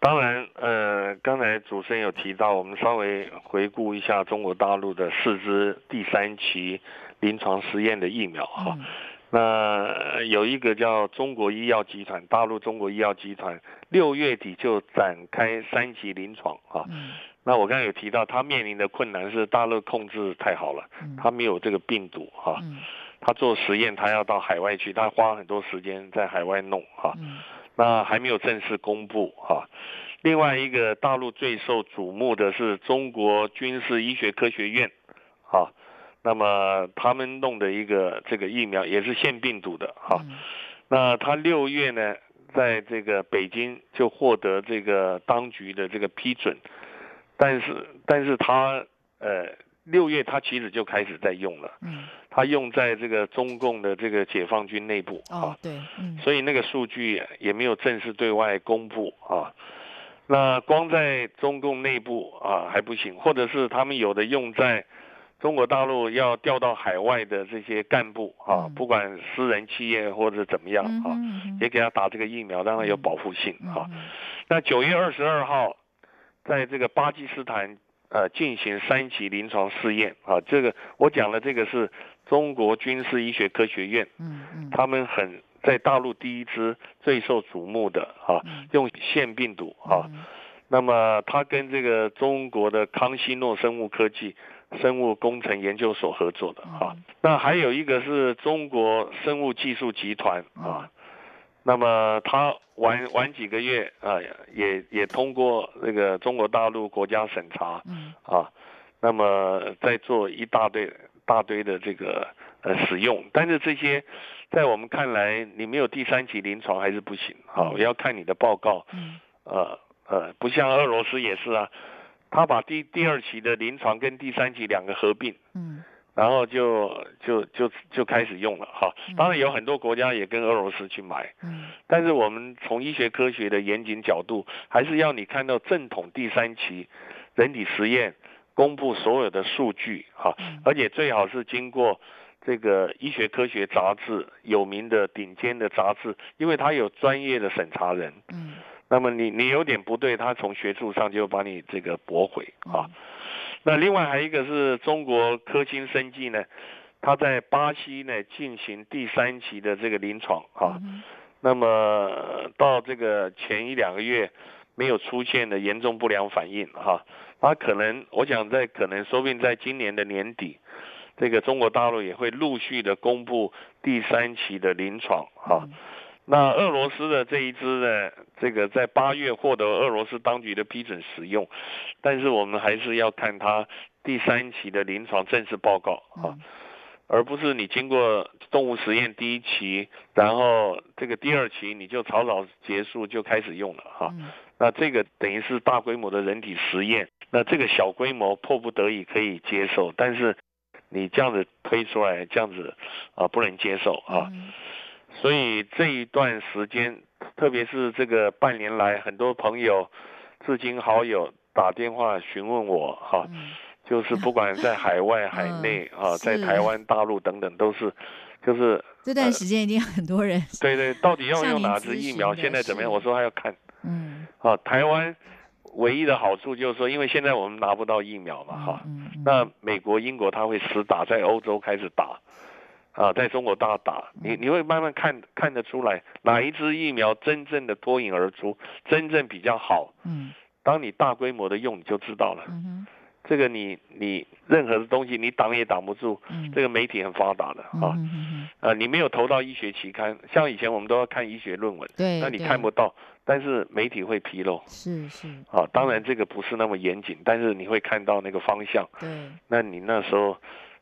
B: 当然，呃，刚才主持人有提到，我们稍微回顾一下中国大陆的四支第三期临床实验的疫苗哈。
A: 嗯
B: 那呃有一个叫中国医药集团，大陆中国医药集团六月底就展开三期临床啊。
A: 嗯
B: 那我刚才有提到，它面临的困难是大陆控制太好了，
A: 嗯
B: 它没有这个病毒哈。
A: 嗯
B: 他做实验，他要到海外去，他花很多时间在海外弄哈。
A: 嗯
B: 那还没有正式公布哈。另外一个大陆最受瞩目的是中国军事医学科学院，啊，那么他们弄的一个这个疫苗也是腺病毒的哈。
A: 嗯
B: 那他六月呢，在这个北京就获得这个当局的这个批准，但是但是他呃六月他其实就开始在用了，
A: 嗯
B: 他用在这个中共的这个解放军内部啊。
A: 哦对嗯
B: 所以那个数据也没有正式对外公布啊。那光在中共内部啊还不行，或者是他们有的用在中国大陆要调到海外的这些干部啊
A: 嗯，
B: 不管私人企业或者怎么样
A: 嗯
B: 啊，也给他打这个疫苗，当然有保护性啊。
A: 嗯
B: 那九月二十二号，在这个巴基斯坦呃进行三期临床试验。啊，这个我讲的这个是中国军事医学科学院。
A: 嗯嗯。
B: 他们很在大陆第一支最受瞩目的啊
A: 嗯，
B: 用腺病毒啊，
A: 嗯。
B: 那么它跟这个中国的康希诺生物科技生物工程研究所合作的啊，那还有一个是中国生物技术集团啊，那么他晚晚几个月啊，也也通过那个中国大陆国家审查
A: 嗯
B: 啊，那么再做一大堆大堆的这个呃使用，但是这些在我们看来，你没有第三期临床还是不行啊，
A: 嗯
B: 要看你的报告，
A: 嗯
B: 呃呃，不像俄罗斯也是啊，他把第第二期的临床跟第三期两个合并。
A: 嗯
B: 然后就就就就开始用了哈。
A: 嗯，
B: 当然有很多国家也跟俄罗斯去买，
A: 嗯。
B: 但是我们从医学科学的严谨角度，还是要你看到正统第三期人体实验公布所有的数据哈。
A: 嗯，
B: 而且最好是经过这个医学科学杂志有名的顶尖的杂志，因为它有专业的审查人。
A: 嗯。
B: 那么你你有点不对，他从学术上就把你这个驳回啊。
A: 嗯
B: 那另外还有一个是中国科兴生技呢，它在巴西呢进行第三期的这个临床哈，
A: 嗯
B: 那么到这个前一两个月没有出现的严重不良反应哈，他可能我想在可能说不定在今年的年底，这个中国大陆也会陆续的公布第三期的临床哈。
A: 嗯
B: 那俄罗斯的这一支呢，这个在八月获得俄罗斯当局的批准使用，但是我们还是要看它第三期的临床正式报告啊，
A: 嗯
B: 而不是你经过动物实验第一期，然后这个第二期你就草草结束就开始用了哈。
A: 嗯
B: 那这个等于是大规模的人体实验，那这个小规模迫不得已可以接受，但是你这样子推出来，这样子啊不能接受啊。
A: 嗯
B: 所以这一段时间，特别是这个半年来，很多朋友、至亲好友打电话询问我哈，
A: 嗯
B: 就是不管在海外、海内啊，在台湾、大陆等等，都是就是
A: 这段时间一定很多人
B: 对对，到底要 用哪支疫苗？现在怎么样？我说还要看。
A: 嗯
B: 啊，台湾唯一的好处就是说，因为现在我们拿不到疫苗嘛，哈、
A: 嗯嗯
B: 那美国、英国它会实打，在欧洲开始打，啊，在中国大打，你
A: 嗯
B: 你会慢慢看看得出来哪一支疫苗真正的脱颖而出，真正比较好。
A: 嗯
B: 当你大规模的用，你就知道了。
A: 嗯哼
B: 这个你你任何的东西你挡也挡不住，
A: 嗯
B: 这个媒体很发达的
A: 嗯
B: 啊。
A: 嗯嗯
B: 啊，你没有投到医学期刊，像以前我们都要看医学论文，
A: 对，
B: 那你看不到，但是媒体会披露。
A: 是是
B: 啊，当然这个不是那么严谨，但是你会看到那个方向，
A: 对。
B: 那你那时候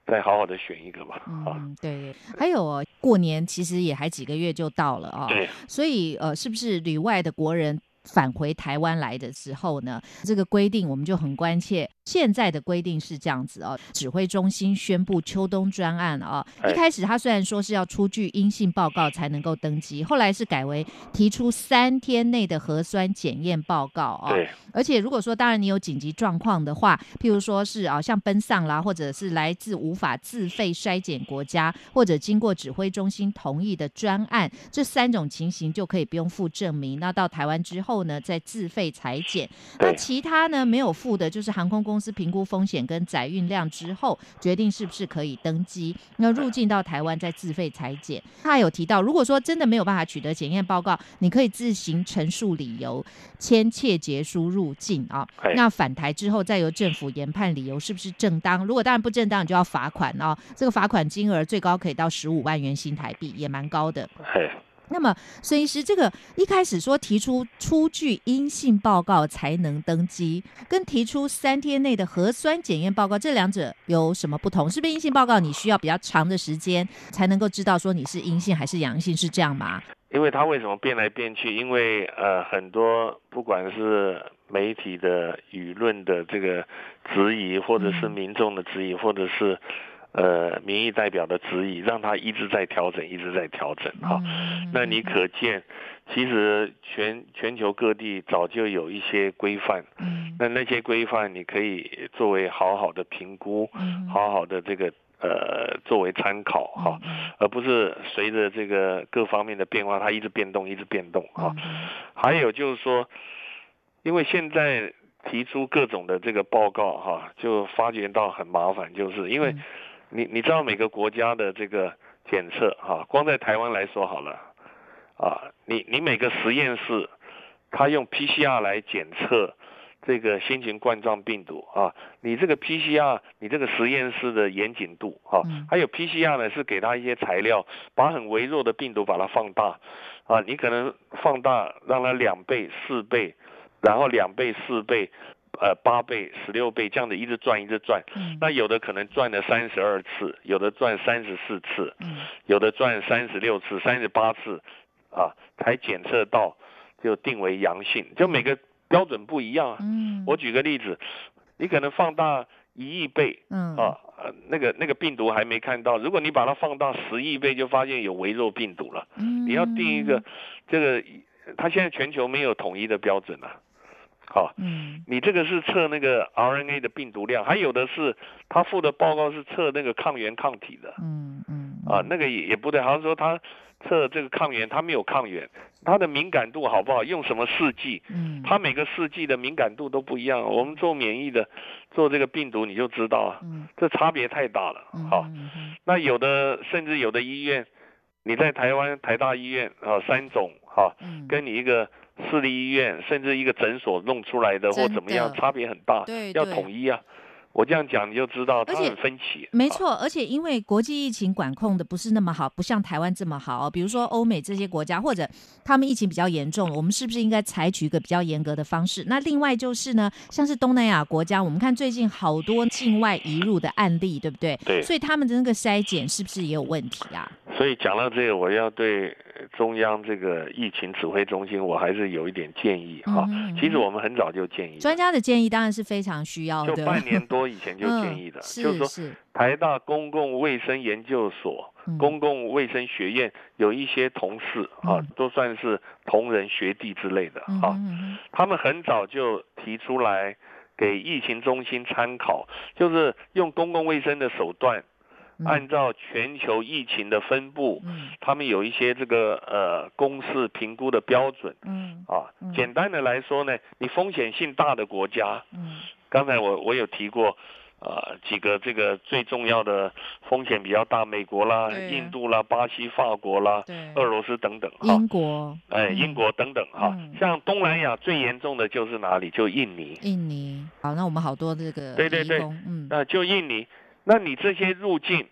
B: 再好好的选一个吧，啊，
A: 嗯，对对，还有哦，过年其实也还几个月就到了啊、
B: 对，
A: 所以呃，是不是旅外的国人返回台湾来的时候呢，这个规定我们就很关切。现在的规定是这样子哦，指挥中心宣布秋冬专案啊、
B: 哎
A: 一开始他虽然说是要出具阴性报告才能够登机，后来是改为提出三天内的核酸检验报告啊、
B: 对，
A: 而且如果说当然你有紧急状况的话，譬如说是啊像奔丧啦，或者是来自无法自费筛检国家，或者经过指挥中心同意的专案，这三种情形就可以不用附证明。那到台湾之后呢，再自费裁剪。那其他呢没有附的，就是航空公司评估风险跟载运量之后，决定是不是可以登机。那入境到台湾再自费裁剪。他有提到，如果说真的没有办法取得检验报告，你可以自行陈述理由，签切结书入境啊。
B: 哎
A: 那返台之后再由政府研判理由是不是正当。如果当然不正当，你就要罚款啊。这个罚款金额最高可以到十五万元新台币，也蛮高的。
B: 嘿，
A: 那么，孙医师，这个一开始说提出出具阴性报告才能登机，跟提出三天内的核酸检验报告，这两者有什么不同？是不是阴性报告你需要比较长的时间才能够知道说你是阴性还是阳性，是这样吗？
B: 因为它为什么变来变去？因为呃，很多不管是媒体的舆论的这个质疑，或者是
A: 嗯
B: 民众的质疑，或者是呃民意代表的质疑，让他一直在调整，一直在调整哈。
A: 嗯
B: 那你可见，其实全全球各地早就有一些规范，
A: 嗯。
B: 那那些规范你可以作为好好的评估，
A: 嗯。
B: 好好的这个呃作为参考哈，
A: 嗯
B: 而不是随着这个各方面的变化，它一直变动，一直变动哈。
A: 嗯。
B: 还有就是说，因为现在提出各种的这个报告哈，就发觉到很麻烦，就是因为
A: 嗯
B: 你你知道每个国家的这个检测哈，光在台湾来说好了，啊，你你每个实验室，他用 PCR 来检测这个新型冠状病毒啊，你这个 PCR，你这个实验室的严谨度啊
A: 嗯，
B: 还有 PCR 呢是给他一些材料，把很微弱的病毒把它放大，啊，你可能放大让它两倍、四倍，然后两倍、四倍。呃，八倍、十六倍这样的一直转一直转，
A: 嗯
B: 那有的可能转了三十二次，有的转三十四次，
A: 嗯
B: 有的转三十六次、三十八次，啊，才检测到就定为阳性，就每个标准不一样啊。
A: 嗯
B: 我举个例子，你可能放大一亿倍
A: 嗯
B: 啊，呃，那个那个病毒还没看到，如果你把它放大十亿倍，就发现有微弱病毒了。
A: 嗯
B: 你要定一个这个，它现在全球没有统一的标准啊。好，
A: 嗯
B: 你这个是测那个 RNA 的病毒量，还有的是他附的报告是测那个抗原抗体的。
A: 嗯嗯
B: 啊，那个也也不对，好像说他测这个抗原，他没有抗原，他的敏感度好不好？用什么试剂？
A: 嗯，
B: 他每个试剂的敏感度都不一样。我们做免疫的，做这个病毒你就知道啊，
A: 嗯
B: 这差别太大了。
A: 嗯
B: 好，
A: 嗯嗯
B: 那有的甚至有的医院，你在台湾台大医院啊，三种哈，
A: 嗯
B: 跟你一个私立医院甚至一个诊所弄出来的或怎么样，差别很大，要
A: 对要
B: 统一啊。我这样讲你就知道它
A: 而且
B: 很分歧。啊
A: 没错，而且因为国际疫情管控的不是那么好，不像台湾这么好。比如说欧美这些国家，或者他们疫情比较严重，我们是不是应该采取一个比较严格的方式？那另外就是呢，像是东南亚国家，我们看最近好多境外移入的案例，对不对？
B: 对
A: 所以他们的那个筛检是不是也有问题啊？
B: 所以讲到这个，我要对呃中央这个疫情指挥中心，我还是有一点建议哈。其实我们很早就建议了，
A: 专家的建议当然是非常需要的。
B: 就半年多以前就建议的，
A: 嗯、
B: 就是说
A: 是。
B: 台大公共卫生研究所、
A: 嗯。
B: 公共卫生学院有一些同事啊
A: 嗯，
B: 都算是同仁学弟之类的
A: 嗯
B: 啊，
A: 哼嗯哼。
B: 他们很早就提出来给疫情中心参考，就是用公共卫生的手段，
A: 嗯
B: 按照全球疫情的分布，
A: 嗯。
B: 他们有一些这个呃公式评估的标准
A: 嗯。
B: 啊
A: 嗯。
B: 简单的来说呢，你风险性大的国家，
A: 嗯。
B: 刚才我我有提过，呃，几个这个最重要的风险比较大，美国啦、印度啦、巴西、法国啦、
A: 对。
B: 俄罗斯等等哈，
A: 英国。
B: 哎，
A: 嗯。
B: 英国等等哈。
A: 嗯。
B: 像东南亚最严重的就是哪里？就印尼。
A: 印尼。好，那我们好多这个
B: 对对对。
A: 嗯。
B: 那就印尼，那你这些入境，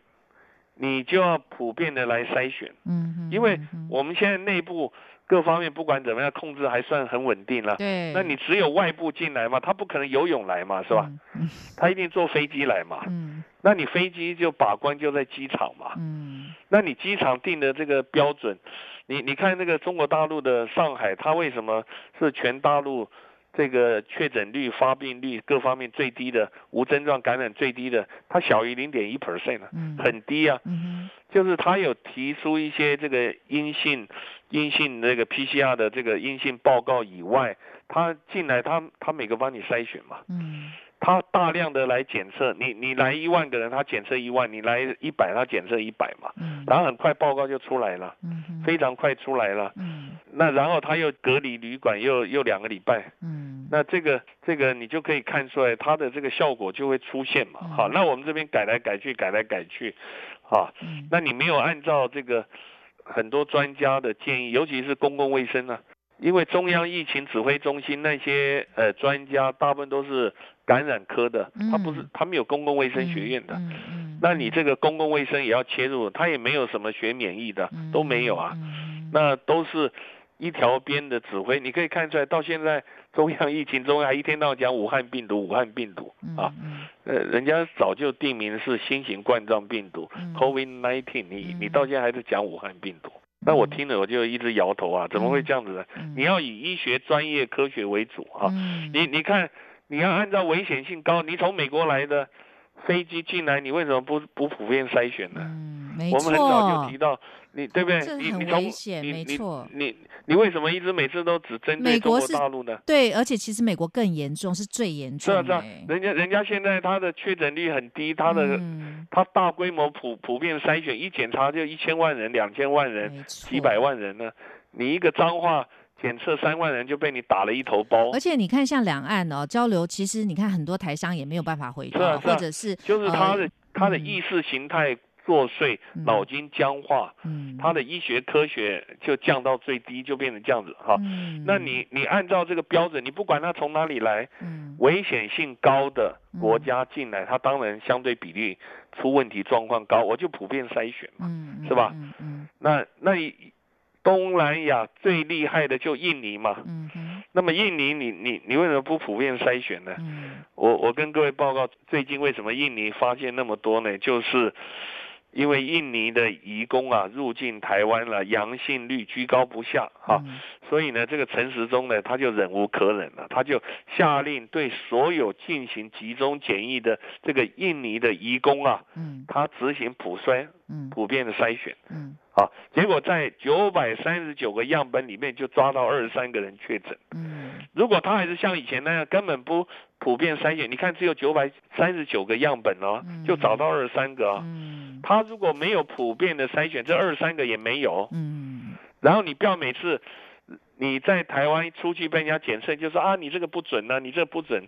B: 你就要普遍的来筛选，
A: 嗯哼，
B: 因为我们现在内部各方面不管怎么样控制还算很稳定了。
A: 对，
B: 那你只有外部进来嘛，他不可能游泳来嘛，是吧？
A: 嗯？
B: 他一定坐飞机来嘛。
A: 嗯
B: 那你飞机就把关就在机场嘛。
A: 嗯
B: 那你机场定的这个标准，你你看那个中国大陆的上海，它为什么是全大陆这个确诊率、发病率各方面最低的，无症状感染最低的，它小于零点一 percent 啊，
A: 嗯
B: 很低啊。
A: 嗯
B: 就是他有提出一些这个阴性、阴性那个 PCR 的这个阴性报告以外，他进来他他每个帮你筛选嘛。
A: 嗯
B: 他大量的来检测，你你来一万个人，他检测一万；你来一百，他检测一百嘛，
A: 嗯。
B: 然后很快报告就出来了，
A: 嗯
B: 非常快出来了。
A: 嗯。
B: 那然后他又隔离旅馆又又两个礼拜，
A: 嗯。
B: 那这个这个你就可以看出来，它的这个效果就会出现嘛。
A: 嗯。
B: 好，那我们这边改来改去，改来改去，啊，
A: 嗯。
B: 那你没有按照这个很多专家的建议，尤其是公共卫生啊，因为中央疫情指挥中心那些呃专家大部分都是感染科的，他不是
A: 嗯
B: 他们有公共卫生学院的，那你这个公共卫生也要切入，他也没有什么学免疫的，都没有啊，
A: 嗯
B: 那都是一条边的指挥，你可以看出来，到现在中央疫情中还一天到晚讲武汉病毒，武汉病毒啊，
A: 嗯。
B: 呃，人家早就定名是新型冠状病毒、
A: 嗯。
B: COVID-19，你
A: 嗯
B: 你到现在还是讲武汉病毒，那我听了我就一直摇头啊，怎么会这样子呢？
A: 嗯。
B: 你要以医学专业科学为主啊，
A: 嗯。
B: 你你看，你要按照危险性高，你从美国来的飞机进来，你为什么不不普遍筛选呢？
A: 嗯没
B: 我们很早就提到，你对不对？你你从你你你你为什么一直每次都只针对中国大陆呢？
A: 对，而且其实美国更严重，是最严重
B: 是啊是啊
A: 欸，
B: 人家人家现在他的确诊率很低，他的
A: 嗯
B: 他大规模普普遍筛选，一检查就一千万人、两千万人、几百万人呢。你一个脏话检测三万人就被你打了一头包
A: 而，且你看，像两岸哦交流，其实你看很多台商也没有办法回去，
B: 是啊啊
A: 或者是
B: 就是他的
A: 呃
B: 他的
A: 嗯。
B: 意识形态作祟，
A: 嗯。
B: 脑筋僵化，
A: 嗯。
B: 他的医学科学就降到最低，就变成这样子哈。
A: 嗯。
B: 那你你按照这个标准，你不管他从哪里来，
A: 嗯
B: 危险性高的国家进来，他当然相对比例出问题状况高，我就普遍筛选嘛。
A: 嗯
B: 是吧
A: 嗯嗯
B: 那那你东南亚最厉害的就印尼嘛，
A: 嗯哼。
B: 那么印尼你你你为什么不普遍筛选呢？
A: 嗯。
B: 我我跟各位报告，最近为什么印尼发现那么多呢？就是因为印尼的移工啊入境台湾了，阳性率居高不下啊，
A: 嗯。
B: 所以呢，这个陈时中呢，他就忍无可忍了，他就下令对所有进行集中检疫的这个印尼的移工啊，
A: 嗯。
B: 他执行普筛
A: 嗯。
B: 普遍的筛选。
A: 嗯。
B: 啊，结果在九百三十九个样本里面就抓到二十三个人确诊。
A: 嗯。
B: 如果他还是像以前那样，根本不普遍筛选，你看只有九百三十九个样本哦，
A: 嗯。
B: 就找到二十三个啊。
A: 嗯。
B: 他如果没有普遍的筛选，这二十三个也没有，
A: 嗯。
B: 然后你不要每次你在台湾出去被人家检测，就说啊你这个不准呢、你这个不准，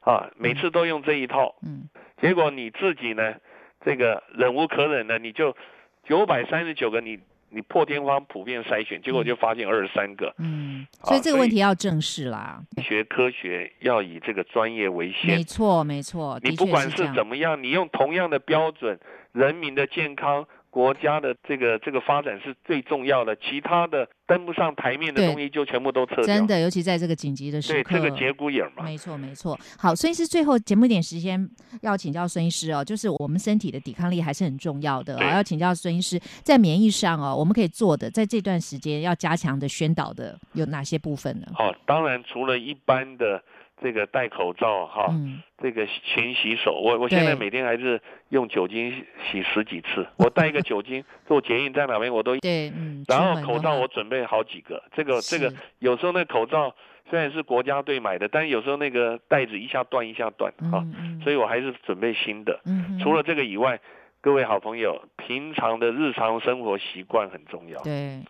B: 啊，每次都用这一套，
A: 嗯。
B: 结果你自己呢，这个忍无可忍了，你就九百三十九个你你破天荒普遍筛选，结果就发现二十三个。
A: 嗯，所以这个问题要正视啦。
B: 学科学要以这个专业为先
A: 没，错，没错，
B: 你不管是。怎么样，你用同样的标准，人民的健康、国家的这个这个发展是最重要的，其他的登不上台面的
A: 对
B: 东西就全部都撤掉。
A: 真的，尤其在这个紧急的时
B: 对，
A: 刻，
B: 这个节骨眼儿嘛。
A: 没错，没错。好，孙医师最后节目一点时间要请教孙医师哦，就是我们身体的抵抗力还是很重要的哦，要请教孙医师，在免疫上哦，我们可以做的，在这段时间要加强的宣导的有哪些部分呢？
B: 好、当然除了一般的这个戴口罩哈，
A: 嗯，
B: 这个勤洗手，我我现在每天还是用酒精洗十几次，我带一个酒精做捷运在哪边我都，
A: 对，嗯，
B: 然后口罩我准备好几个，这个这个有时候那口罩虽然是国家队买的，但是有时候那个袋子一下断一下断哈、所以我还是准备新的。
A: 嗯
B: 除了这个以外，各位好朋友，平常的日常生活习惯很重要，
A: 对，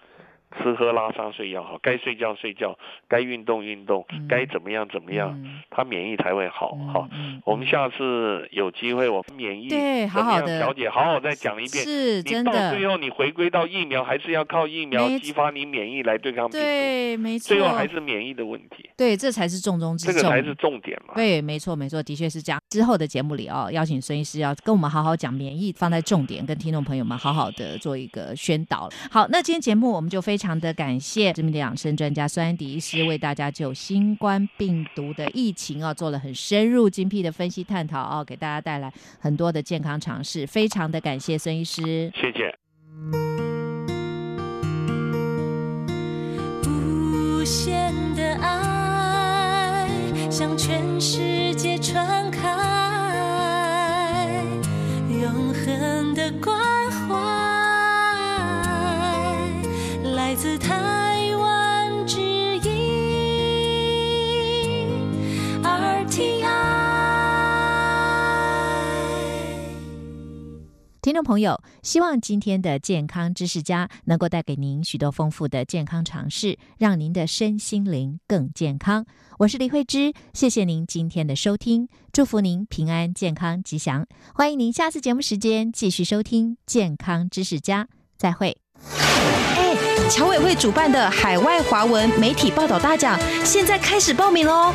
B: 吃喝拉撒睡要好，该睡觉睡觉，该运动运动
A: 嗯，
B: 该怎么样怎么样，
A: 嗯
B: 他免疫才会好哈。我们下次有机会，我们免疫
A: 对好好地
B: 样调节，好好再讲一遍。
A: 是真的，
B: 最后你回归到疫苗，还是要靠疫苗激发你免疫来对抗病毒，
A: 对，没错，
B: 最后还是免疫的问题，
A: 对，这才是重中之重，
B: 这个才是重点嘛。
A: 对，没错，没错，的确是这样。之后的节目里哦，邀请孙医师要跟我们好好讲免疫，放在重点，跟听众朋友们好好的做一个宣导。好，那今天节目我们就非常常的感谢知名的养生专家孙安迪医师为大家就新冠病毒的疫情哦做了很深入、精辟的分析探讨哦，给大家带来很多的健康常识，非常的感谢孙医师。
B: 谢谢。
A: 众朋友，希望今天的健康知识家能够带给您许多丰富的健康常识，让您的身心灵更健康。我是李慧芝，谢谢您今天的收听，祝福您平安、健康、吉祥。欢迎您下次节目时间继续收听健康知识家，再会。
C: 哎，侨委会主办的海外华文媒体报道大奖现在开始报名喽！